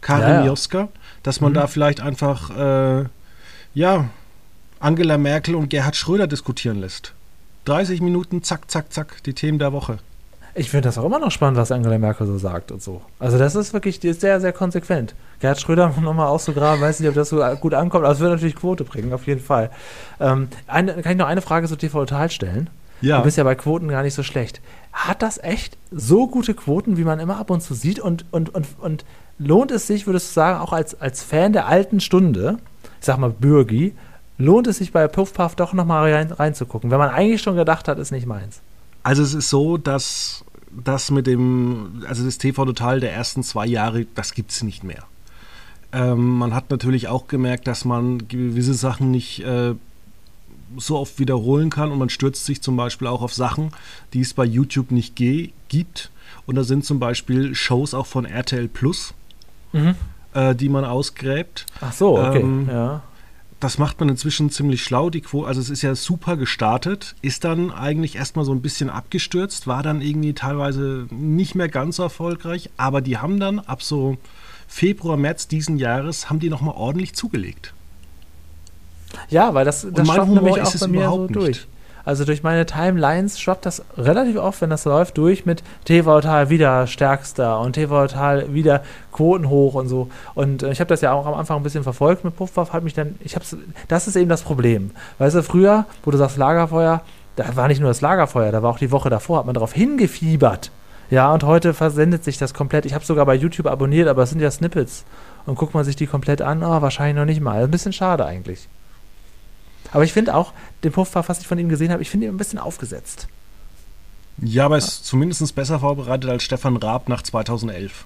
Karin ja, ja. Joska, dass man mhm. da vielleicht einfach, äh, ja, Angela Merkel und Gerhard Schröder diskutieren lässt. 30 Minuten, zack, zack, zack, die Themen der Woche. Ich finde das auch immer noch spannend, was Angela Merkel so sagt und so. Also das ist wirklich die ist sehr, sehr konsequent. Gerhard Schröder [laughs] nochmal auszugraben, weiß nicht, ob das so gut ankommt, aber es wird natürlich Quote bringen, auf jeden Fall. Ähm, eine, kann ich noch eine Frage zu TV Total stellen? Ja. Du bist ja bei Quoten gar nicht so schlecht. Hat das echt so gute Quoten, wie man immer ab und zu sieht? Und, und, und, und lohnt es sich, würdest du sagen, auch als, als Fan der alten Stunde, ich sag mal Bürgi, lohnt es sich bei Puff Puff doch nochmal rein, reinzugucken, wenn man eigentlich schon gedacht hat, ist nicht meins? Also es ist so, dass das mit dem, also das TV Total der ersten zwei Jahre, das gibt es nicht mehr. Ähm, man hat natürlich auch gemerkt, dass man gewisse Sachen nicht äh, so oft wiederholen kann und man stürzt sich zum Beispiel auch auf Sachen, die es bei YouTube nicht gibt. Und da sind zum Beispiel Shows auch von RTL Plus, mhm. äh, die man ausgräbt. Ach so, okay. Ähm, ja das macht man inzwischen ziemlich schlau. Die Quo also es ist ja super gestartet, ist dann eigentlich erstmal so ein bisschen abgestürzt, war dann irgendwie teilweise nicht mehr ganz so erfolgreich, aber die haben dann ab so Februar, März diesen Jahres, haben die nochmal ordentlich zugelegt. Ja, weil das, das schwappt nämlich auch bei mir so durch. Also durch meine Timelines schwappt das relativ oft, wenn das läuft, durch mit TV Tal wieder stärkster und TV Tal wieder Quoten hoch und so. Und äh, ich habe das ja auch am Anfang ein bisschen verfolgt mit Puffwaff, hat mich dann, ich hab's, das ist eben das Problem. Weißt du, früher, wo du sagst Lagerfeuer, da war nicht nur das Lagerfeuer, da war auch die Woche davor, hat man darauf hingefiebert. Ja, und heute versendet sich das komplett. Ich habe sogar bei YouTube abonniert, aber es sind ja Snippets. Und guckt man sich die komplett an, oh, wahrscheinlich noch nicht mal. Ein bisschen schade eigentlich. Aber ich finde auch, den Puffpuff, was ich von ihm gesehen habe, ich finde ihn ein bisschen aufgesetzt. Ja, aber er ist zumindest besser vorbereitet als Stefan Raab nach 2011.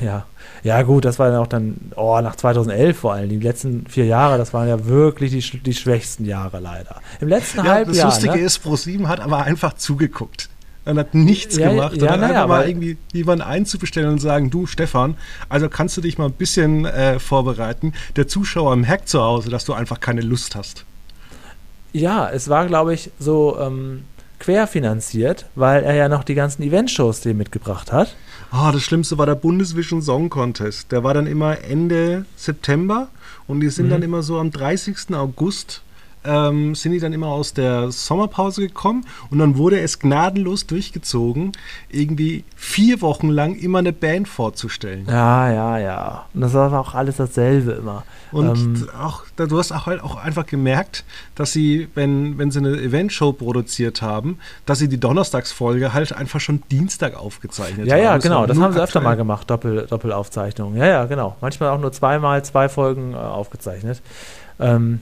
Ja, ja gut, das war dann auch dann, oh, nach 2011 vor allem, die letzten vier Jahre, das waren ja wirklich die, die schwächsten Jahre leider. Im letzten ja, Halbjahr. Das Lustige ne? ist, Pro7 hat aber einfach zugeguckt. Man hat nichts ja, gemacht. Ja, ja, einfach mal irgendwie jemanden einzubestellen und sagen, du Stefan, also kannst du dich mal ein bisschen äh, vorbereiten. Der Zuschauer merkt zu Hause, dass du einfach keine Lust hast. Ja, es war, glaube ich, so ähm, querfinanziert, weil er ja noch die ganzen Eventshows dem mitgebracht hat. Oh, das Schlimmste war der Bundesvision Song Contest. Der war dann immer Ende September und die sind mhm. dann immer so am 30. August ähm, sind die dann immer aus der Sommerpause gekommen und dann wurde es gnadenlos durchgezogen, irgendwie vier Wochen lang immer eine Band vorzustellen. Ja, ja, ja. Und das war auch alles dasselbe immer. Und ähm, auch, du hast auch, halt auch einfach gemerkt, dass sie, wenn, wenn sie eine Eventshow produziert haben, dass sie die Donnerstagsfolge halt einfach schon Dienstag aufgezeichnet ja, haben. Ja, ja, genau. Das haben sie öfter mal gemacht, Doppel, Doppelaufzeichnungen. Ja, ja, genau. Manchmal auch nur zweimal zwei Folgen äh, aufgezeichnet. Ähm,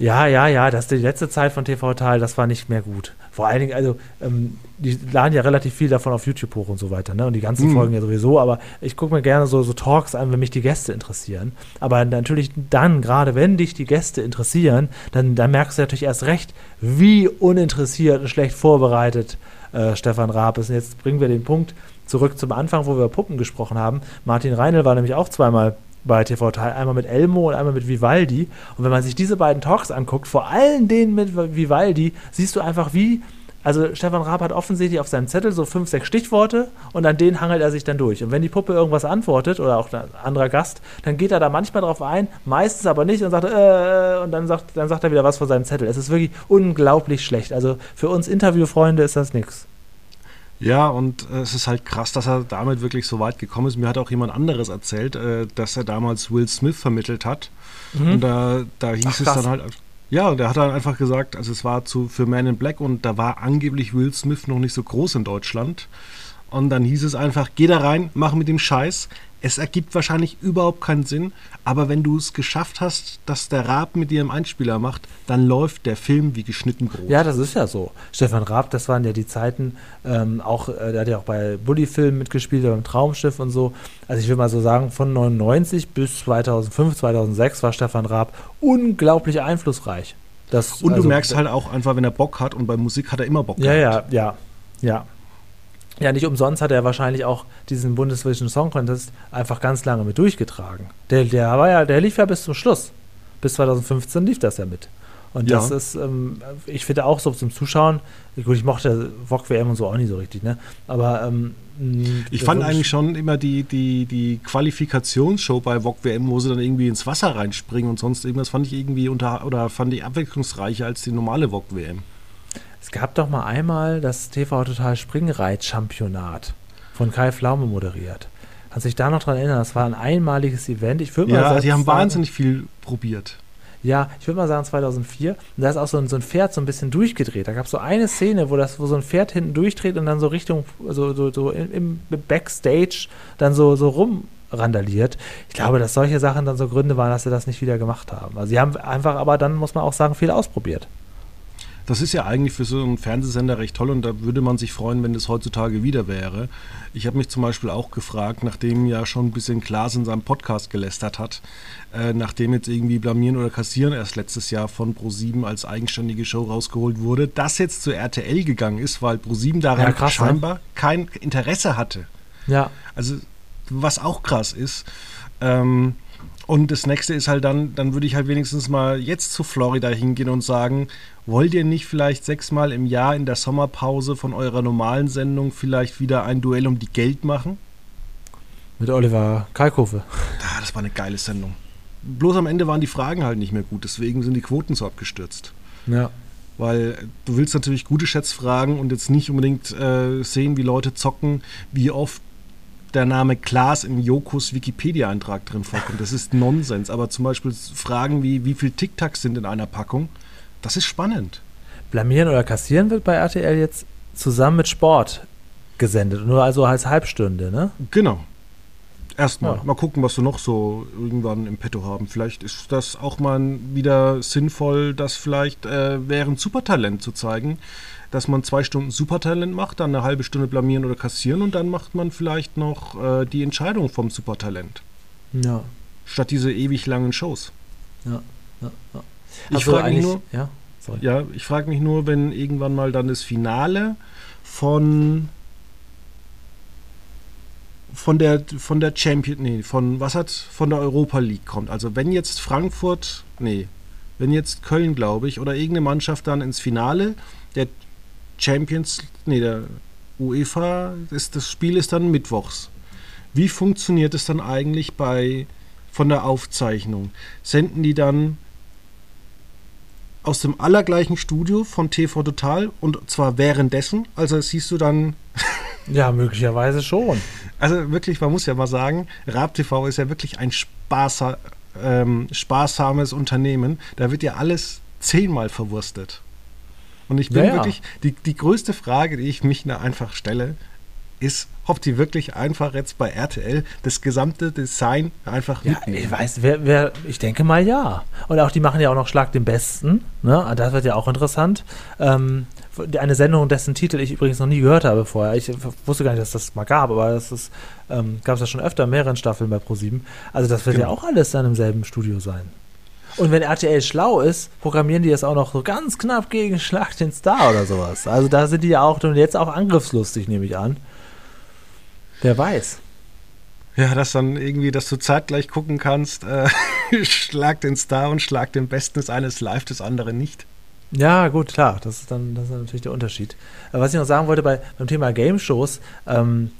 ja, ja, ja, das die letzte Zeit von TV Tal, das war nicht mehr gut. Vor allen Dingen, also, ähm, die laden ja relativ viel davon auf YouTube hoch und so weiter, ne? Und die ganzen mhm. Folgen ja sowieso, aber ich gucke mir gerne so, so Talks an, wenn mich die Gäste interessieren. Aber natürlich dann, gerade wenn dich die Gäste interessieren, dann, dann merkst du natürlich erst recht, wie uninteressiert und schlecht vorbereitet äh, Stefan Raab ist. Und jetzt bringen wir den Punkt zurück zum Anfang, wo wir über Puppen gesprochen haben. Martin Reinl war nämlich auch zweimal bei TV Teil, einmal mit Elmo und einmal mit Vivaldi. Und wenn man sich diese beiden Talks anguckt, vor allem den mit Vivaldi, siehst du einfach, wie. Also Stefan Raab hat offensichtlich auf seinem Zettel so fünf, sechs Stichworte und an denen hangelt er sich dann durch. Und wenn die Puppe irgendwas antwortet oder auch ein anderer Gast, dann geht er da manchmal drauf ein, meistens aber nicht und sagt, äh, und dann sagt, dann sagt er wieder was von seinem Zettel. Es ist wirklich unglaublich schlecht. Also für uns Interviewfreunde ist das nichts. Ja, und äh, es ist halt krass, dass er damit wirklich so weit gekommen ist. Mir hat auch jemand anderes erzählt, äh, dass er damals Will Smith vermittelt hat. Mhm. Und da, da hieß Ach, es dann halt. Ja, der hat dann einfach gesagt, also es war zu, für Man in Black und da war angeblich Will Smith noch nicht so groß in Deutschland. Und dann hieß es einfach, geh da rein, mach mit dem Scheiß. Es ergibt wahrscheinlich überhaupt keinen Sinn, aber wenn du es geschafft hast, dass der Raab mit dir einen Einspieler macht, dann läuft der Film wie geschnitten Brot. Ja, das ist ja so. Stefan Raab, das waren ja die Zeiten, ähm, auch, äh, der hat ja auch bei Bully-Filmen mitgespielt, beim Traumschiff und so. Also ich will mal so sagen, von 99 bis 2005, 2006 war Stefan Raab unglaublich einflussreich. Das, und du also, merkst halt auch einfach, wenn er Bock hat und bei Musik hat er immer Bock ja, gehabt. Ja, ja, ja. Ja, nicht umsonst hat er wahrscheinlich auch diesen Bundesvision Song Contest einfach ganz lange mit durchgetragen. Der, der war ja, der lief ja bis zum Schluss. Bis 2015 lief das ja mit. Und ja. das ist, ähm, ich finde auch so zum Zuschauen, gut, ich mochte VOG WM und so auch nicht so richtig, ne? Aber ähm, ich fand eigentlich schon immer die, die, die Qualifikationsshow bei VOG WM, wo sie dann irgendwie ins Wasser reinspringen und sonst irgendwas, fand ich irgendwie unter oder fand ich abwechslungsreicher als die normale VOG WM. Es gab doch mal einmal das TV Total Springreit-Championat von Kai Pflaume moderiert. Kannst du dich da noch dran erinnern? Das war ein einmaliges Event. Ich würde ja, mal sagen, sie haben wahnsinnig viel probiert. Ja, ich würde mal sagen 2004. Und da ist auch so ein, so ein Pferd so ein bisschen durchgedreht. Da gab es so eine Szene, wo, das, wo so ein Pferd hinten durchdreht und dann so Richtung, so, so, so im, im Backstage dann so, so rumrandaliert. Ich glaube, dass solche Sachen dann so Gründe waren, dass sie das nicht wieder gemacht haben. Also sie haben einfach aber dann, muss man auch sagen, viel ausprobiert. Das ist ja eigentlich für so einen Fernsehsender recht toll und da würde man sich freuen, wenn das heutzutage wieder wäre. Ich habe mich zum Beispiel auch gefragt, nachdem ja schon ein bisschen Klaas in seinem Podcast gelästert hat, äh, nachdem jetzt irgendwie Blamieren oder Kassieren erst letztes Jahr von Pro7 als eigenständige Show rausgeholt wurde, das jetzt zu RTL gegangen ist, weil Pro7 daran ja, krass, ne? scheinbar ne? kein Interesse hatte. Ja. Also, was auch krass ist. Ähm, und das nächste ist halt dann, dann würde ich halt wenigstens mal jetzt zu Florida hingehen und sagen, wollt ihr nicht vielleicht sechsmal im Jahr in der Sommerpause von eurer normalen Sendung vielleicht wieder ein Duell um die Geld machen? Mit Oliver Kalkofe. Ah, das war eine geile Sendung. Bloß am Ende waren die Fragen halt nicht mehr gut, deswegen sind die Quoten so abgestürzt. Ja. Weil du willst natürlich gute Schätzfragen und jetzt nicht unbedingt äh, sehen, wie Leute zocken, wie oft der Name Klaas im Jokos Wikipedia-Eintrag drin vorkommt. Das ist Nonsens. Aber zum Beispiel Fragen wie, wie viel Tic-Tacs sind in einer Packung, das ist spannend. Blamieren oder kassieren wird bei RTL jetzt zusammen mit Sport gesendet. Nur also als Halbstunde, ne? Genau. Erstmal. Ja. Mal gucken, was wir noch so irgendwann im Petto haben. Vielleicht ist das auch mal wieder sinnvoll, das vielleicht äh, während Supertalent zu zeigen dass man zwei Stunden Supertalent macht, dann eine halbe Stunde blamieren oder kassieren und dann macht man vielleicht noch äh, die Entscheidung vom Supertalent. Ja. Statt diese ewig langen Shows. Ja, ja, ja. Ich frage mich nur, ja, ja, ich frage mich nur, wenn irgendwann mal dann das Finale von von der von der Champion, nee, von was hat von der Europa League kommt. Also wenn jetzt Frankfurt, nee, wenn jetzt Köln, glaube ich, oder irgendeine Mannschaft dann ins Finale der Champions, nee, der UEFA, ist, das Spiel ist dann mittwochs. Wie funktioniert es dann eigentlich bei von der Aufzeichnung? Senden die dann aus dem allergleichen Studio von TV Total und zwar währenddessen? Also siehst du dann. Ja, möglicherweise schon. Also wirklich, man muss ja mal sagen, Raab TV ist ja wirklich ein Spaß, ähm, sparsames Unternehmen. Da wird ja alles zehnmal verwurstet. Und ich bin ja, wirklich, die, die größte Frage, die ich mich da einfach stelle, ist, ob die wirklich einfach jetzt bei RTL das gesamte Design einfach ja, mitnehmen. Ich weiß, wer, wer, ich denke mal ja. Und auch die machen ja auch noch Schlag den Besten. Ne? Das wird ja auch interessant. Ähm, eine Sendung, dessen Titel ich übrigens noch nie gehört habe vorher. Ich wusste gar nicht, dass das mal gab, aber das ähm, gab es ja schon öfter, mehreren Staffeln bei ProSieben. Also das wird genau. ja auch alles dann im selben Studio sein. Und wenn RTL schlau ist, programmieren die das auch noch so ganz knapp gegen Schlag den Star oder sowas. Also da sind die ja auch jetzt auch angriffslustig, nehme ich an. Wer weiß. Ja, dass dann irgendwie, dass du zeitgleich gucken kannst, äh, [laughs] Schlag den Star und Schlag den Besten des eines live, des anderen nicht. Ja, gut, klar, das ist dann das ist natürlich der Unterschied. Aber was ich noch sagen wollte bei, beim Thema Game Shows, ähm,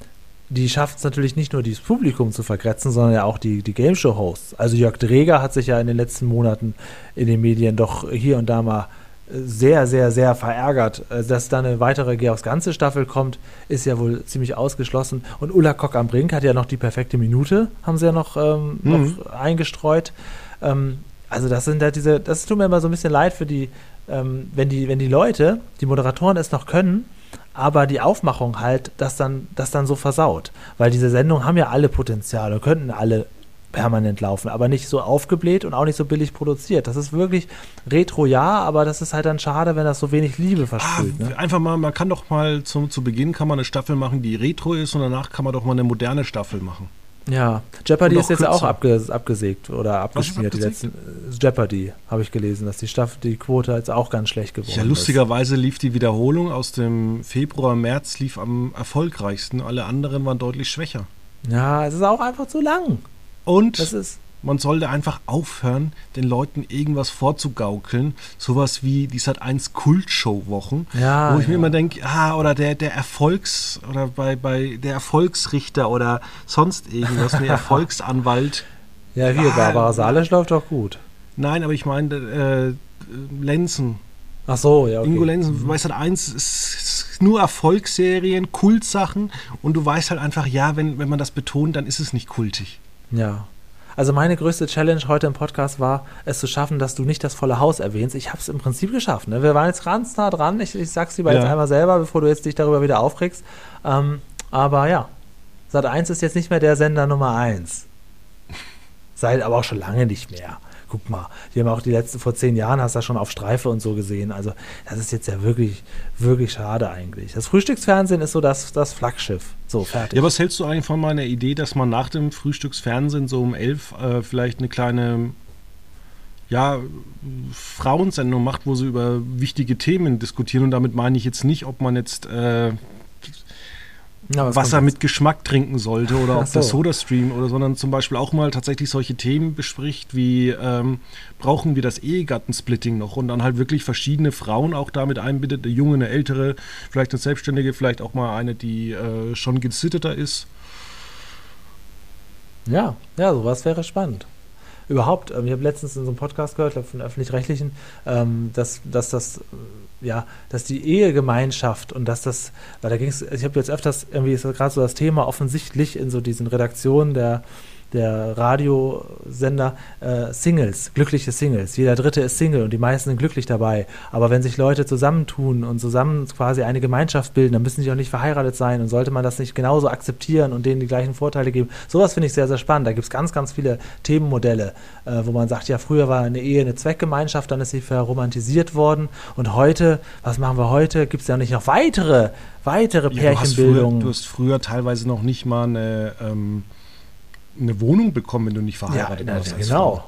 die schafft es natürlich nicht nur, dieses Publikum zu vergrätzen, sondern ja auch die, die Game Show-Hosts. Also Jörg Dreger hat sich ja in den letzten Monaten in den Medien doch hier und da mal sehr, sehr, sehr verärgert. Also, dass da eine weitere Geh aufs ganze Staffel kommt, ist ja wohl ziemlich ausgeschlossen. Und Ulla Kock am Brink hat ja noch die perfekte Minute, haben sie ja noch, ähm, mhm. noch eingestreut. Ähm, also das sind ja diese, das tut mir immer so ein bisschen leid für die, ähm, wenn die, wenn die Leute, die Moderatoren es noch können, aber die Aufmachung halt das dann, das dann so versaut. Weil diese Sendungen haben ja alle Potenziale, könnten alle permanent laufen, aber nicht so aufgebläht und auch nicht so billig produziert. Das ist wirklich Retro, ja, aber das ist halt dann schade, wenn das so wenig Liebe versprüht. Ah, ne? Einfach mal, man kann doch mal zum, zu Beginn kann man eine Staffel machen, die Retro ist und danach kann man doch mal eine moderne Staffel machen. Ja, Jeopardy ist jetzt kürzer. auch abges abgesägt oder abgeschmiert. Die letzten, äh, Jeopardy habe ich gelesen, dass die Staffel, die Quote jetzt auch ganz schlecht geworden ist. Ja, lustigerweise lief die Wiederholung aus dem Februar, März lief am erfolgreichsten. Alle anderen waren deutlich schwächer. Ja, es ist auch einfach zu lang. Und das ist man sollte einfach aufhören, den Leuten irgendwas vorzugaukeln. Sowas wie die Sat 1 Kultshow-Wochen. Ja, wo ich ja. mir immer denke, ah, oder der, der Erfolgs- oder bei, bei der Erfolgsrichter oder sonst irgendwas, [laughs] der Erfolgsanwalt. Ja, hier, ah, Barbara Salisch läuft doch gut. Nein, aber ich meine, äh, Lenzen. Ach so, ja. Okay. Ingo Lenzen, mhm. weißt halt eins, ist nur Erfolgsserien, Kultsachen und du weißt halt einfach, ja, wenn, wenn man das betont, dann ist es nicht kultig. Ja. Also meine größte Challenge heute im Podcast war, es zu schaffen, dass du nicht das volle Haus erwähnst. Ich habe es im Prinzip geschafft. Ne? Wir waren jetzt ganz nah dran. Ich, ich sag's lieber ja. jetzt einmal selber, bevor du jetzt dich darüber wieder aufregst. Ähm, aber ja, Sat 1 ist jetzt nicht mehr der Sender Nummer 1. Seit aber auch schon lange nicht mehr. Guck mal, die haben auch die letzten, vor zehn Jahren hast du das schon auf Streife und so gesehen. Also, das ist jetzt ja wirklich, wirklich schade eigentlich. Das Frühstücksfernsehen ist so das, das Flaggschiff. So, fertig. Ja, was hältst du eigentlich von meiner Idee, dass man nach dem Frühstücksfernsehen so um elf äh, vielleicht eine kleine ja, Frauensendung macht, wo sie über wichtige Themen diskutieren. Und damit meine ich jetzt nicht, ob man jetzt äh, ja, Wasser mit Geschmack trinken sollte oder ob so. der Soda-Stream oder sondern zum Beispiel auch mal tatsächlich solche Themen bespricht, wie ähm, brauchen wir das Ehegattensplitting noch und dann halt wirklich verschiedene Frauen auch damit einbindet, eine junge, eine ältere, vielleicht eine Selbstständige, vielleicht auch mal eine, die äh, schon gesitteter ist. Ja, ja, sowas wäre spannend überhaupt, ähm, ich habe letztens in so einem Podcast gehört, von öffentlich-rechtlichen, ähm, dass, dass das, äh, ja, dass die Ehegemeinschaft und dass das, weil da ging es, ich habe jetzt öfters irgendwie ist gerade so das Thema offensichtlich in so diesen Redaktionen der der Radiosender äh, Singles, glückliche Singles. Jeder Dritte ist Single und die meisten sind glücklich dabei. Aber wenn sich Leute zusammentun und zusammen quasi eine Gemeinschaft bilden, dann müssen sie auch nicht verheiratet sein und sollte man das nicht genauso akzeptieren und denen die gleichen Vorteile geben. Sowas finde ich sehr, sehr spannend. Da gibt es ganz, ganz viele Themenmodelle, äh, wo man sagt, ja, früher war eine Ehe eine Zweckgemeinschaft, dann ist sie verromantisiert worden und heute, was machen wir heute? Gibt es ja nicht noch weitere, weitere Pärchenbildungen? Ja, du, hast früher, du hast früher teilweise noch nicht mal eine ähm eine Wohnung bekommen, wenn du nicht verheiratet ja, bist. Genau.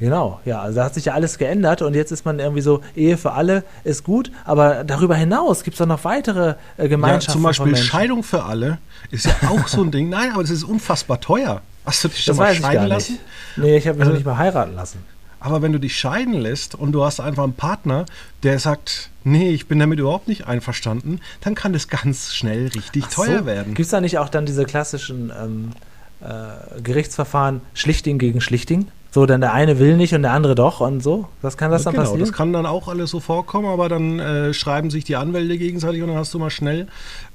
Genau, ja, also da hat sich ja alles geändert und jetzt ist man irgendwie so, Ehe für alle ist gut, aber darüber hinaus gibt es doch noch weitere äh, Gemeinschaften. Ja, zum Beispiel Scheidung für alle ist ja auch so ein Ding. Nein, aber das ist unfassbar teuer. Hast du dich schon mal scheiden lassen? Nee, ich habe mich also, noch nicht mal heiraten lassen. Aber wenn du dich scheiden lässt und du hast einfach einen Partner, der sagt, nee, ich bin damit überhaupt nicht einverstanden, dann kann das [laughs] ganz schnell richtig Ach teuer so. werden. Gibt es da nicht auch dann diese klassischen ähm, äh, Gerichtsverfahren Schlichting gegen Schlichting. So, dann der eine will nicht und der andere doch und so. Was kann das dann genau, passieren? Das kann dann auch alles so vorkommen, aber dann äh, schreiben sich die Anwälte gegenseitig und dann hast du mal schnell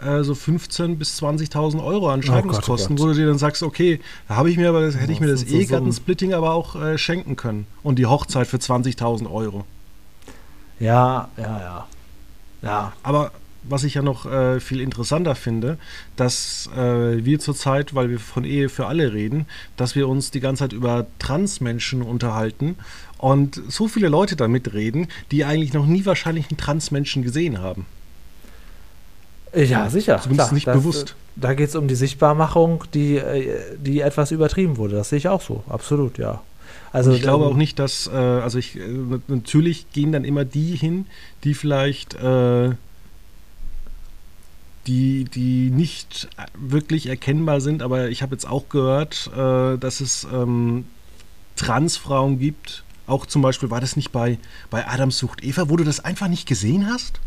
äh, so 15.000 bis 20.000 Euro an oh Gott, oh wo du dir dann sagst, okay, da habe ich mir aber, das, hätte ich mir das Ehegattensplitting aber auch äh, schenken können und die Hochzeit für 20.000 Euro. Ja, ja, ja. Ja. Aber was ich ja noch äh, viel interessanter finde, dass äh, wir zurzeit, weil wir von Ehe für alle reden, dass wir uns die ganze Zeit über Transmenschen unterhalten und so viele Leute damit reden, die eigentlich noch nie wahrscheinlich einen Transmenschen gesehen haben. Ja, sicher. Zumindest klar, nicht das, bewusst. Da geht es um die Sichtbarmachung, die, äh, die etwas übertrieben wurde. Das sehe ich auch so, absolut, ja. Also ich glaube auch nicht, dass, äh, also ich, äh, natürlich gehen dann immer die hin, die vielleicht äh, die, die nicht wirklich erkennbar sind, aber ich habe jetzt auch gehört, äh, dass es ähm, Transfrauen gibt. Auch zum Beispiel, war das nicht bei, bei Adams sucht Eva, wo du das einfach nicht gesehen hast?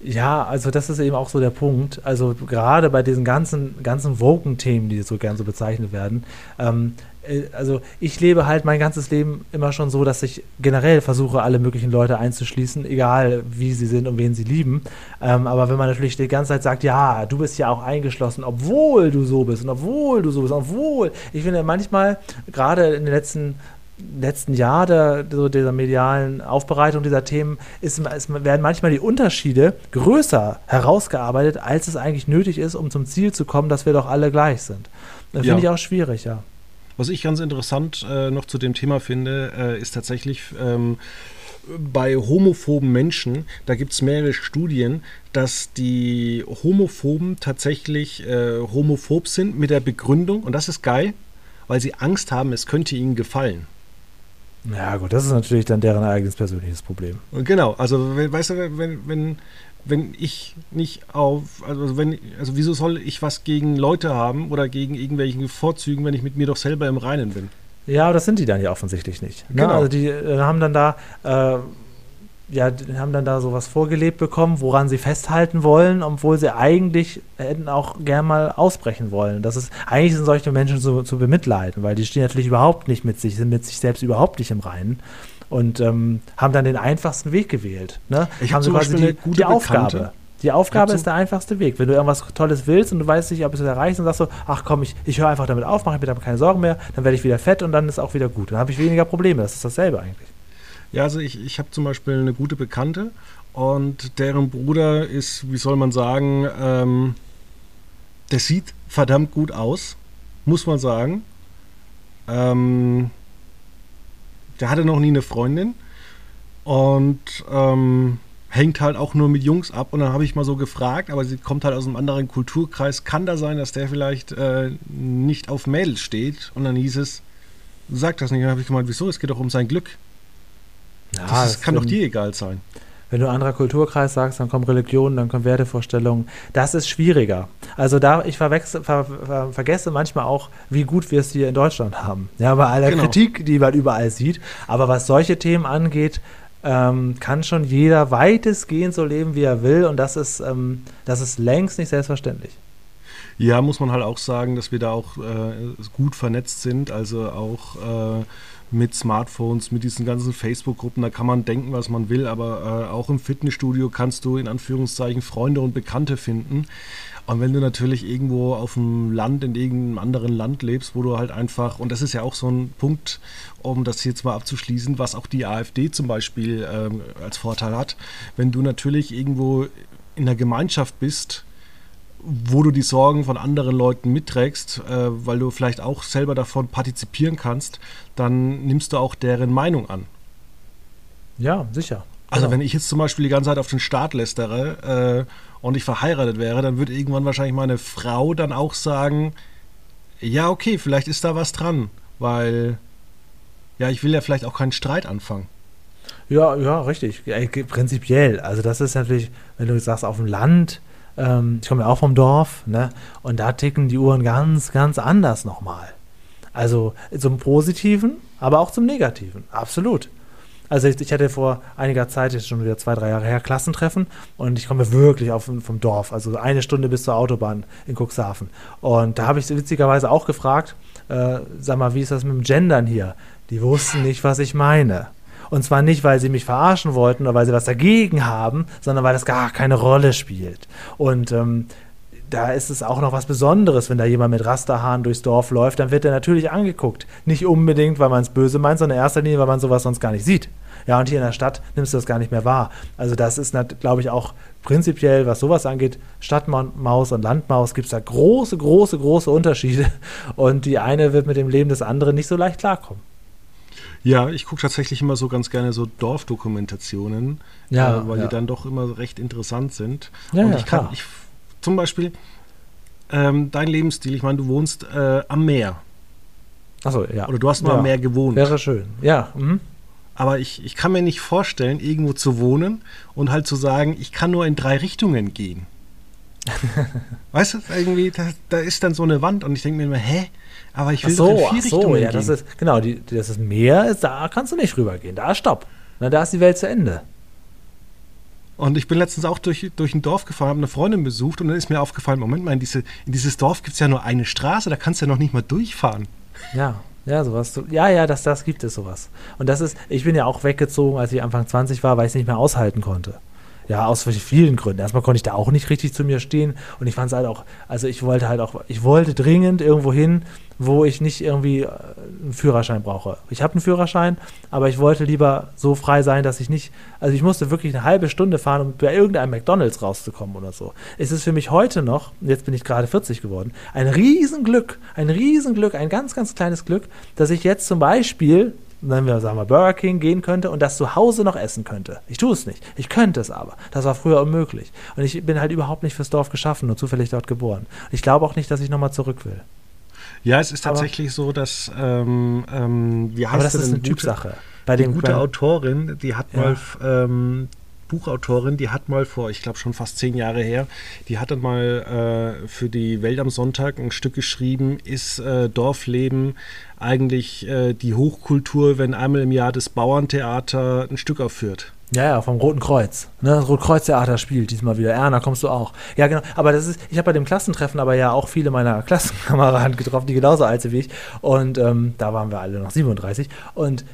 Ja, also das ist eben auch so der Punkt. Also gerade bei diesen ganzen, ganzen Woken-Themen, die so gern so bezeichnet werden, ähm, äh, also ich lebe halt mein ganzes Leben immer schon so, dass ich generell versuche, alle möglichen Leute einzuschließen, egal wie sie sind und wen sie lieben. Ähm, aber wenn man natürlich die ganze Zeit sagt, ja, du bist ja auch eingeschlossen, obwohl du so bist und obwohl du so bist, obwohl, ich finde manchmal, gerade in den letzten letzten Jahr der, so dieser medialen Aufbereitung dieser Themen ist, ist, werden manchmal die Unterschiede größer herausgearbeitet, als es eigentlich nötig ist, um zum Ziel zu kommen, dass wir doch alle gleich sind. Das ja. finde ich auch schwierig, ja. Was ich ganz interessant äh, noch zu dem Thema finde, äh, ist tatsächlich ähm, bei homophoben Menschen, da gibt es mehrere Studien, dass die Homophoben tatsächlich äh, homophob sind mit der Begründung, und das ist geil, weil sie Angst haben, es könnte ihnen gefallen. Ja, gut, das ist natürlich dann deren eigenes persönliches Problem. Genau, also weißt du, wenn, wenn, wenn ich nicht auf, also wenn, also wieso soll ich was gegen Leute haben oder gegen irgendwelche Vorzügen, wenn ich mit mir doch selber im Reinen bin? Ja, das sind die dann ja offensichtlich nicht. Ne? Genau. Also die äh, haben dann da, äh, ja, haben dann da sowas vorgelebt bekommen, woran sie festhalten wollen, obwohl sie eigentlich hätten auch gern mal ausbrechen wollen. Das ist, eigentlich sind solche Menschen zu, zu bemitleiden, weil die stehen natürlich überhaupt nicht mit sich, sind mit sich selbst überhaupt nicht im Reinen. Und ähm, haben dann den einfachsten Weg gewählt. Ne? Ich habe quasi die, die Aufgabe. Die Aufgabe ist der einfachste Weg. Wenn du irgendwas Tolles willst und du weißt nicht, ob es erreicht, dann sagst du, ach komm, ich, ich höre einfach damit auf, mache mir damit keine Sorgen mehr, dann werde ich wieder fett und dann ist auch wieder gut. Dann habe ich weniger Probleme. Das ist dasselbe eigentlich. Ja, also ich, ich habe zum Beispiel eine gute Bekannte und deren Bruder ist, wie soll man sagen, ähm, der sieht verdammt gut aus, muss man sagen. Ähm, der hatte noch nie eine Freundin und ähm, hängt halt auch nur mit Jungs ab. Und dann habe ich mal so gefragt, aber sie kommt halt aus einem anderen Kulturkreis. Kann da sein, dass der vielleicht äh, nicht auf Mädels steht? Und dann hieß es, sag das nicht. dann habe ich gemeint, wieso? Es geht doch um sein Glück. Ja, das, das kann doch dir egal sein. Wenn du anderer Kulturkreis sagst, dann kommen Religionen, dann kommen Wertevorstellungen. Das ist schwieriger. Also da, ich ver, ver, vergesse manchmal auch, wie gut wir es hier in Deutschland haben. Ja, bei aller genau. Kritik, die man überall sieht. Aber was solche Themen angeht, ähm, kann schon jeder weitestgehend so leben, wie er will. Und das ist, ähm, das ist längst nicht selbstverständlich. Ja, muss man halt auch sagen, dass wir da auch äh, gut vernetzt sind. Also auch äh, mit Smartphones, mit diesen ganzen Facebook-Gruppen, da kann man denken, was man will, aber äh, auch im Fitnessstudio kannst du in Anführungszeichen Freunde und Bekannte finden. Und wenn du natürlich irgendwo auf dem Land, in irgendeinem anderen Land lebst, wo du halt einfach, und das ist ja auch so ein Punkt, um das jetzt mal abzuschließen, was auch die AfD zum Beispiel ähm, als Vorteil hat, wenn du natürlich irgendwo in der Gemeinschaft bist, wo du die Sorgen von anderen Leuten mitträgst, äh, weil du vielleicht auch selber davon partizipieren kannst, dann nimmst du auch deren Meinung an. Ja, sicher. Also genau. wenn ich jetzt zum Beispiel die ganze Zeit auf den Staat lästere äh, und ich verheiratet wäre, dann würde irgendwann wahrscheinlich meine Frau dann auch sagen, ja, okay, vielleicht ist da was dran, weil ja, ich will ja vielleicht auch keinen Streit anfangen. Ja, ja, richtig. Ja, prinzipiell. Also das ist natürlich, wenn du sagst, auf dem Land, ähm, ich komme ja auch vom Dorf, ne? Und da ticken die Uhren ganz, ganz anders nochmal. Also zum Positiven, aber auch zum Negativen. Absolut. Also ich, ich, hatte vor einiger Zeit, jetzt schon wieder zwei, drei Jahre her, Klassentreffen und ich komme wirklich auf, vom Dorf, also eine Stunde bis zur Autobahn in Cuxhaven. Und da habe ich witzigerweise auch gefragt, äh, sag mal, wie ist das mit dem Gendern hier? Die wussten nicht, was ich meine. Und zwar nicht, weil sie mich verarschen wollten oder weil sie was dagegen haben, sondern weil das gar keine Rolle spielt. Und ähm, da ist es auch noch was Besonderes, wenn da jemand mit Rasterhaaren durchs Dorf läuft, dann wird er natürlich angeguckt. Nicht unbedingt, weil man es böse meint, sondern in erster Linie, weil man sowas sonst gar nicht sieht. Ja, und hier in der Stadt nimmst du das gar nicht mehr wahr. Also das ist, glaube ich, auch prinzipiell, was sowas angeht, Stadtmaus und Landmaus, gibt es da große, große, große Unterschiede. Und die eine wird mit dem Leben des anderen nicht so leicht klarkommen. Ja, ich gucke tatsächlich immer so ganz gerne so Dorfdokumentationen, ja, äh, weil ja. die dann doch immer recht interessant sind. Ja, und ich kann, klar. ich, zum Beispiel, ähm, dein Lebensstil, ich meine, du wohnst äh, am Meer. Achso, ja. Oder du hast mal am Meer gewohnt. Wäre schön, ja. Mhm. Aber ich, ich kann mir nicht vorstellen, irgendwo zu wohnen und halt zu sagen, ich kann nur in drei Richtungen gehen. [laughs] weißt du, irgendwie, da, da, ist dann so eine Wand und ich denke mir immer, hä? Aber ich will ach so, in vier so, Richtungen ja, gehen. Das ist, genau, die, das ist Meer, ist, da kannst du nicht rübergehen. Da ist Stopp. Na, da ist die Welt zu Ende. Und ich bin letztens auch durch, durch ein Dorf gefahren, habe eine Freundin besucht und dann ist mir aufgefallen, Moment mal, in, diese, in dieses Dorf gibt es ja nur eine Straße, da kannst du ja noch nicht mal durchfahren. Ja, ja, sowas. Ja, ja, das, das gibt es sowas. Und das ist, ich bin ja auch weggezogen, als ich Anfang 20 war, weil ich es nicht mehr aushalten konnte. Ja, aus vielen Gründen. Erstmal konnte ich da auch nicht richtig zu mir stehen und ich fand es halt auch, also ich wollte halt auch, ich wollte dringend irgendwo hin, wo ich nicht irgendwie äh, einen Führerschein brauche. Ich habe einen Führerschein, aber ich wollte lieber so frei sein, dass ich nicht, also ich musste wirklich eine halbe Stunde fahren, um bei irgendeinem McDonalds rauszukommen oder so. Es ist für mich heute noch, jetzt bin ich gerade 40 geworden, ein Riesenglück, ein Riesenglück, ein ganz, ganz kleines Glück, dass ich jetzt zum Beispiel nennen wir, sagen wir, Burger King gehen könnte und das zu Hause noch essen könnte. Ich tue es nicht. Ich könnte es aber. Das war früher unmöglich. Und ich bin halt überhaupt nicht fürs Dorf geschaffen, nur zufällig dort geboren. Und ich glaube auch nicht, dass ich nochmal zurück will. Ja, es ist tatsächlich aber, so, dass ähm, ähm, wie heißt aber das ist eine Typsache. Bei die gute Autorin, die hat ja. mal ähm, Buchautorin, die hat mal vor, ich glaube schon fast zehn Jahre her, die hat dann mal äh, für die Welt am Sonntag ein Stück geschrieben, ist äh, Dorfleben eigentlich äh, die Hochkultur, wenn einmal im Jahr das Bauerntheater ein Stück aufführt. Ja, ja, vom Roten Kreuz. Ne? Das Rotkreuz-Theater spielt diesmal wieder. Erna, kommst du auch. Ja, genau. Aber das ist, ich habe bei dem Klassentreffen aber ja auch viele meiner [laughs] Klassenkameraden getroffen, die genauso alt sind wie ich. Und ähm, da waren wir alle noch 37. Und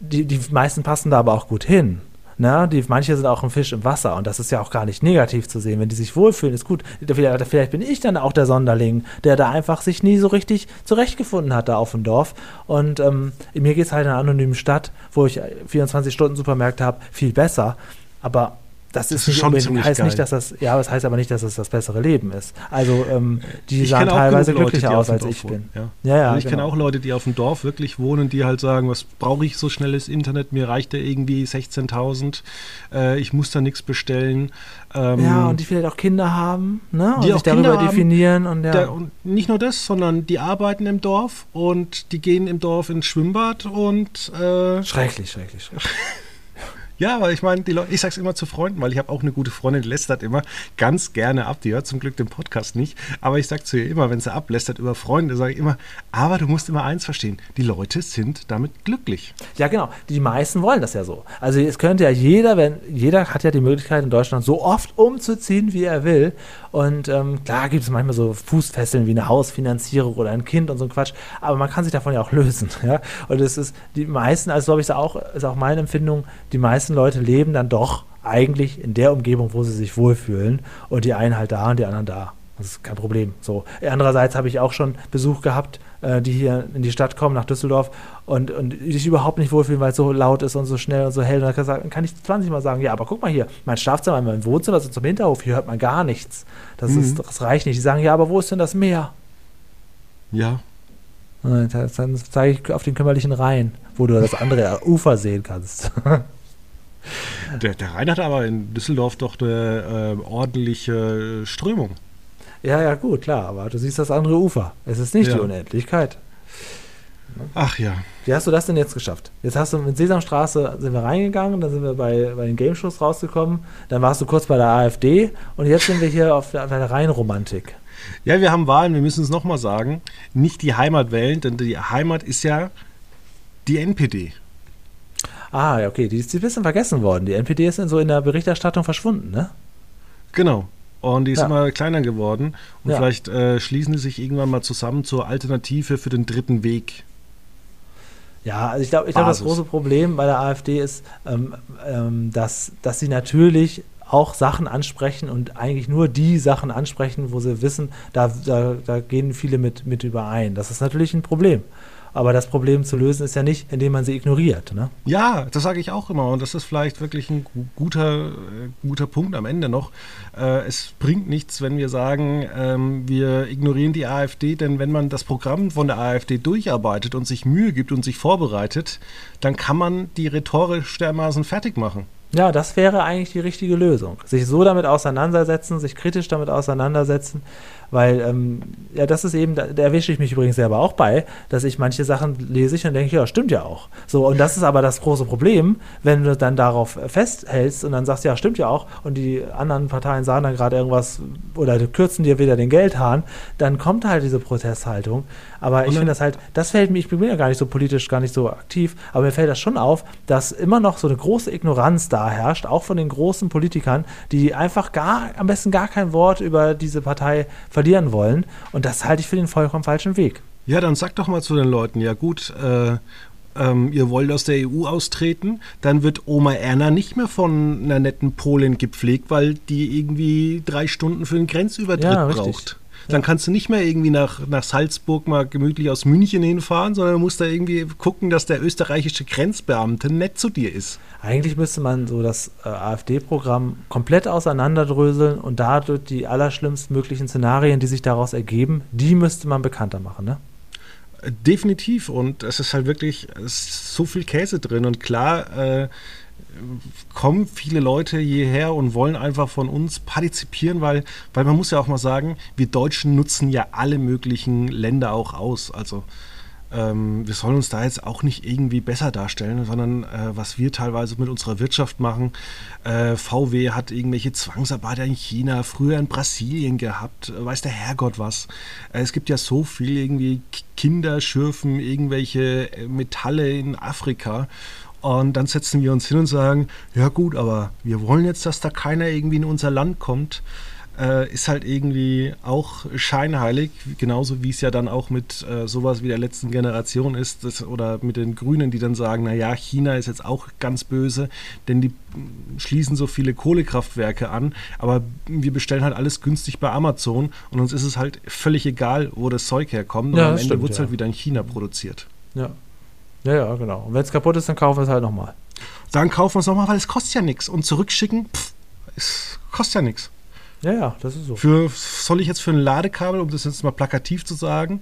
die, die meisten passen da aber auch gut hin. Ne? Die, manche sind auch ein Fisch im Wasser und das ist ja auch gar nicht negativ zu sehen. Wenn die sich wohlfühlen, ist gut. Vielleicht, vielleicht bin ich dann auch der Sonderling, der da einfach sich nie so richtig zurechtgefunden hat da auf dem Dorf. Und ähm, mir geht es halt in einer anonymen Stadt, wo ich 24 Stunden Supermärkte habe, viel besser. Aber das, das ist, nicht schon unbedingt, heißt geil. nicht, dass das, ja, das heißt aber nicht, dass es das bessere Leben ist. Also ähm, die ich sahen teilweise glücklicher aus, als ich bin. Ja, ja, ja Ich genau. kenne auch Leute, die auf dem Dorf wirklich wohnen, die halt sagen, was brauche ich so schnelles Internet? Mir reicht ja irgendwie 16.000. Äh, ich muss da nichts bestellen. Ähm, ja, und die vielleicht auch Kinder haben, ne? Und die sich darüber Kinder definieren und ja. Der, und nicht nur das, sondern die arbeiten im Dorf und die gehen im Dorf ins Schwimmbad und äh, schrecklich, schrecklich, schrecklich. [laughs] Ja, aber ich meine, ich sag's immer zu Freunden, weil ich habe auch eine gute Freundin, die lästert immer ganz gerne ab. Die hört zum Glück den Podcast nicht. Aber ich sag zu ihr immer, wenn sie ablästert über Freunde, sage ich immer, aber du musst immer eins verstehen, die Leute sind damit glücklich. Ja, genau. Die meisten wollen das ja so. Also es könnte ja jeder, wenn jeder hat ja die Möglichkeit in Deutschland so oft umzuziehen, wie er will. Und ähm, klar gibt es manchmal so Fußfesseln wie eine Hausfinanzierung oder ein Kind und so ein Quatsch, aber man kann sich davon ja auch lösen. [laughs] Ja? Und es ist die meisten, also glaube ich, ist auch, ist auch meine Empfindung, die meisten Leute leben dann doch eigentlich in der Umgebung, wo sie sich wohlfühlen und die einen halt da und die anderen da. Das ist kein Problem. So. Andererseits habe ich auch schon Besuch gehabt, äh, die hier in die Stadt kommen, nach Düsseldorf und, und sich überhaupt nicht wohlfühlen, weil es so laut ist und so schnell und so hell. Und dann kann ich 20 Mal sagen, ja, aber guck mal hier, mein Schlafzimmer, mein Wohnzimmer sind zum Hinterhof, hier hört man gar nichts. Das, mhm. ist, das reicht nicht. Die sagen, ja, aber wo ist denn das Meer? Ja. Und dann zeige ich auf den kümmerlichen Rhein, wo du das andere Ufer sehen kannst. [laughs] Der, der Rhein hat aber in Düsseldorf doch eine äh, ordentliche Strömung. Ja, ja, gut, klar, aber du siehst das andere Ufer. Es ist nicht ja. die Unendlichkeit. Ach ja. Wie hast du das denn jetzt geschafft? Jetzt hast du mit Sesamstraße sind wir reingegangen, dann sind wir bei, bei den Game Shows rausgekommen, dann warst du kurz bei der AfD und jetzt sind wir hier auf der, auf der Rheinromantik. Ja, wir haben Wahlen, wir müssen es nochmal sagen. Nicht die Heimat wählen, denn die Heimat ist ja die NPD. Ah, okay, die ist ein bisschen vergessen worden. Die NPD ist in so in der Berichterstattung verschwunden, ne? Genau. Und die ist ja. immer kleiner geworden. Und ja. vielleicht äh, schließen die sich irgendwann mal zusammen zur Alternative für den dritten Weg. Ja, also ich glaube, ich glaub, das große Problem bei der AfD ist, ähm, ähm, dass, dass sie natürlich auch Sachen ansprechen und eigentlich nur die Sachen ansprechen, wo sie wissen, da, da, da gehen viele mit, mit überein. Das ist natürlich ein Problem. Aber das Problem zu lösen ist ja nicht, indem man sie ignoriert. Ne? Ja, das sage ich auch immer. Und das ist vielleicht wirklich ein guter, äh, guter Punkt am Ende noch. Äh, es bringt nichts, wenn wir sagen, ähm, wir ignorieren die AfD, denn wenn man das Programm von der AfD durcharbeitet und sich Mühe gibt und sich vorbereitet, dann kann man die rhetorisch dermaßen fertig machen. Ja, das wäre eigentlich die richtige Lösung. Sich so damit auseinandersetzen, sich kritisch damit auseinandersetzen, weil, ähm, ja, das ist eben, da, da erwische ich mich übrigens selber auch bei, dass ich manche Sachen lese ich und denke, ja, stimmt ja auch. So, und das ist aber das große Problem, wenn du dann darauf festhältst und dann sagst, ja, stimmt ja auch, und die anderen Parteien sagen dann gerade irgendwas oder kürzen dir wieder den Geldhahn, dann kommt halt diese Protesthaltung. Aber ich finde das halt, das fällt mir, ich bin ja gar nicht so politisch, gar nicht so aktiv, aber mir fällt das schon auf, dass immer noch so eine große Ignoranz da herrscht, auch von den großen Politikern, die einfach gar, am besten gar kein Wort über diese Partei verlieren wollen. Und das halte ich für den vollkommen falschen Weg. Ja, dann sag doch mal zu den Leuten, ja gut, äh, ähm, ihr wollt aus der EU austreten, dann wird Oma Erna nicht mehr von einer netten Polin gepflegt, weil die irgendwie drei Stunden für den Grenzübertritt ja, braucht. Dann kannst du nicht mehr irgendwie nach, nach Salzburg mal gemütlich aus München hinfahren, sondern du musst da irgendwie gucken, dass der österreichische Grenzbeamte nett zu dir ist. Eigentlich müsste man so das äh, AfD-Programm komplett auseinanderdröseln und dadurch die allerschlimmsten möglichen Szenarien, die sich daraus ergeben, die müsste man bekannter machen, ne? Definitiv und es ist halt wirklich ist so viel Käse drin und klar, äh, kommen viele Leute hierher und wollen einfach von uns partizipieren, weil, weil man muss ja auch mal sagen, wir Deutschen nutzen ja alle möglichen Länder auch aus. Also ähm, wir sollen uns da jetzt auch nicht irgendwie besser darstellen, sondern äh, was wir teilweise mit unserer Wirtschaft machen. Äh, VW hat irgendwelche Zwangsarbeiter in China, früher in Brasilien gehabt, äh, weiß der Herrgott was. Äh, es gibt ja so viel irgendwie Kinder schürfen irgendwelche äh, Metalle in Afrika und dann setzen wir uns hin und sagen, ja gut, aber wir wollen jetzt, dass da keiner irgendwie in unser Land kommt. äh, ist halt irgendwie auch scheinheilig, genauso wie es ja dann auch mit äh, sowas wie der letzten Generation ist das, oder mit den Grünen, die dann sagen, naja, China ist jetzt auch ganz böse, denn die schließen so viele Kohlekraftwerke an, aber wir bestellen halt alles günstig bei Amazon und uns ist es halt völlig egal, wo das Zeug herkommt ja, und am Ende wird es ja. halt wieder in China produziert. Ja. Ja, ja, genau. Und wenn es kaputt ist, dann kaufen wir es halt nochmal. Dann kaufen wir es nochmal, weil es kostet ja nichts. Und zurückschicken, pff, es kostet ja nichts. Ja, ja, das ist so. Für, soll ich jetzt für ein Ladekabel, um das jetzt mal plakativ zu sagen,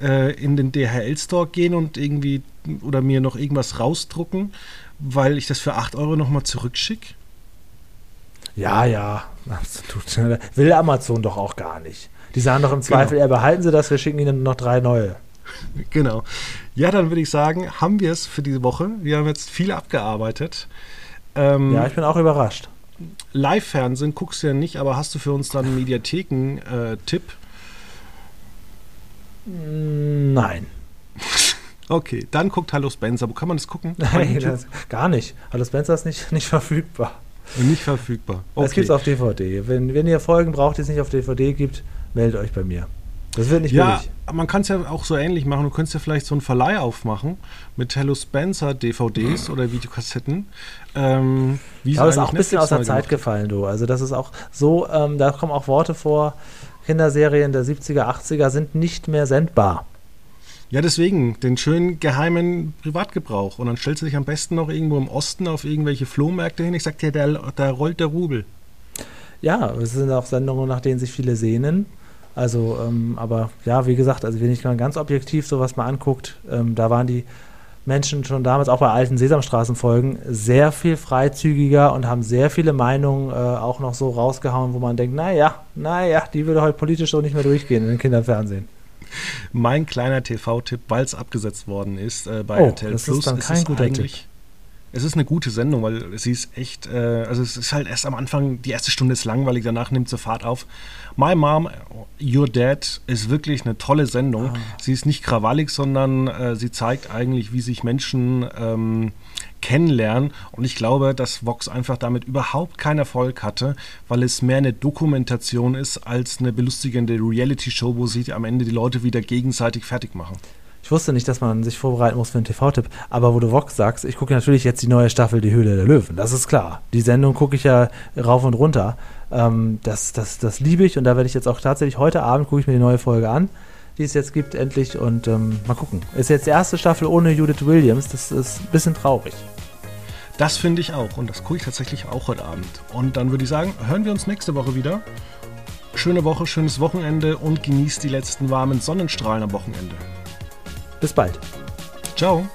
äh, in den DHL-Store gehen und irgendwie oder mir noch irgendwas rausdrucken, weil ich das für 8 Euro nochmal zurückschicke? Ja, ja, absolut. Will Amazon doch auch gar nicht. Die sagen doch im Zweifel, genau. ja, behalten Sie das, wir schicken Ihnen noch drei neue. [laughs] Genau. Ja, dann würde ich sagen, haben wir es für diese Woche. Wir haben jetzt viel abgearbeitet. Ähm, ja, ich bin auch überrascht. Live-Fernsehen guckst du ja nicht, aber hast du für uns dann einen Mediatheken-Tipp? Nein. [laughs] Okay, dann guckt Hallo Spencer. Wo kann man das gucken? [laughs] Nein, das, gar nicht. Hallo Spencer ist nicht, nicht verfügbar. Nicht verfügbar. Okay. Es gibt es auf DVD. Wenn, wenn ihr Folgen braucht, die es nicht auf DVD gibt, meldet euch bei mir. Das wird nicht ja, billig. man kann es ja auch so ähnlich machen. Du könntest ja vielleicht so einen Verleih aufmachen mit Hello Spencer DVDs oder Videokassetten. Ähm, wie Aber ist auch ein bisschen aus der Zeit gemacht. gefallen, du. Also das ist auch so, ähm, da kommen auch Worte vor, Kinderserien der 70er, 80er sind nicht mehr sendbar. Ja, deswegen, den schönen geheimen Privatgebrauch. Und dann stellst du dich am besten noch irgendwo im Osten auf irgendwelche Flohmärkte hin. Ich sag dir, da, da rollt der Rubel. Ja, es sind auch Sendungen, nach denen sich viele sehnen. Also, ähm, aber ja, wie gesagt, also wenn ich mal ganz objektiv sowas mal anguckt, ähm, da waren die Menschen schon damals, auch bei alten Sesamstraßenfolgen, sehr viel freizügiger und haben sehr viele Meinungen äh, auch noch so rausgehauen, wo man denkt, naja, naja, die würde heute politisch so nicht mehr durchgehen in den Kinderfernsehen. Mein kleiner TV-Tipp, weil es abgesetzt worden ist äh, bei oh, RTL das Plus, ist dann kein guter Tipp es ist eine gute Sendung, weil sie ist echt, äh, also es ist halt erst am Anfang, die erste Stunde ist langweilig, danach nimmt sie Fahrt auf. My Mom, Your Dad ist wirklich eine tolle Sendung. Ah. Sie ist nicht krawallig, sondern äh, sie zeigt eigentlich, wie sich Menschen ähm, kennenlernen. Und ich glaube, dass Vox einfach damit überhaupt keinen Erfolg hatte, weil es mehr eine Dokumentation ist als eine belustigende Reality-Show, wo sich am Ende die Leute wieder gegenseitig fertig machen. Ich wusste nicht, dass man sich vorbereiten muss für einen TV-Tipp. Aber wo du Vox sagst, ich gucke natürlich jetzt die neue Staffel Die Höhle der Löwen. Das ist klar. Die Sendung gucke ich ja rauf und runter. Ähm, das, das, das liebe ich und da werde ich jetzt auch tatsächlich heute Abend gucke ich mir die neue Folge an, die es jetzt gibt, endlich. Und ähm, mal gucken. Ist jetzt die erste Staffel ohne Judith Williams. Das ist ein bisschen traurig. Das finde ich auch. Und das gucke ich tatsächlich auch heute Abend. Und dann würde ich sagen, hören wir uns nächste Woche wieder. Schöne Woche, schönes Wochenende und genießt die letzten warmen Sonnenstrahlen am Wochenende. Bis bald. Ciao.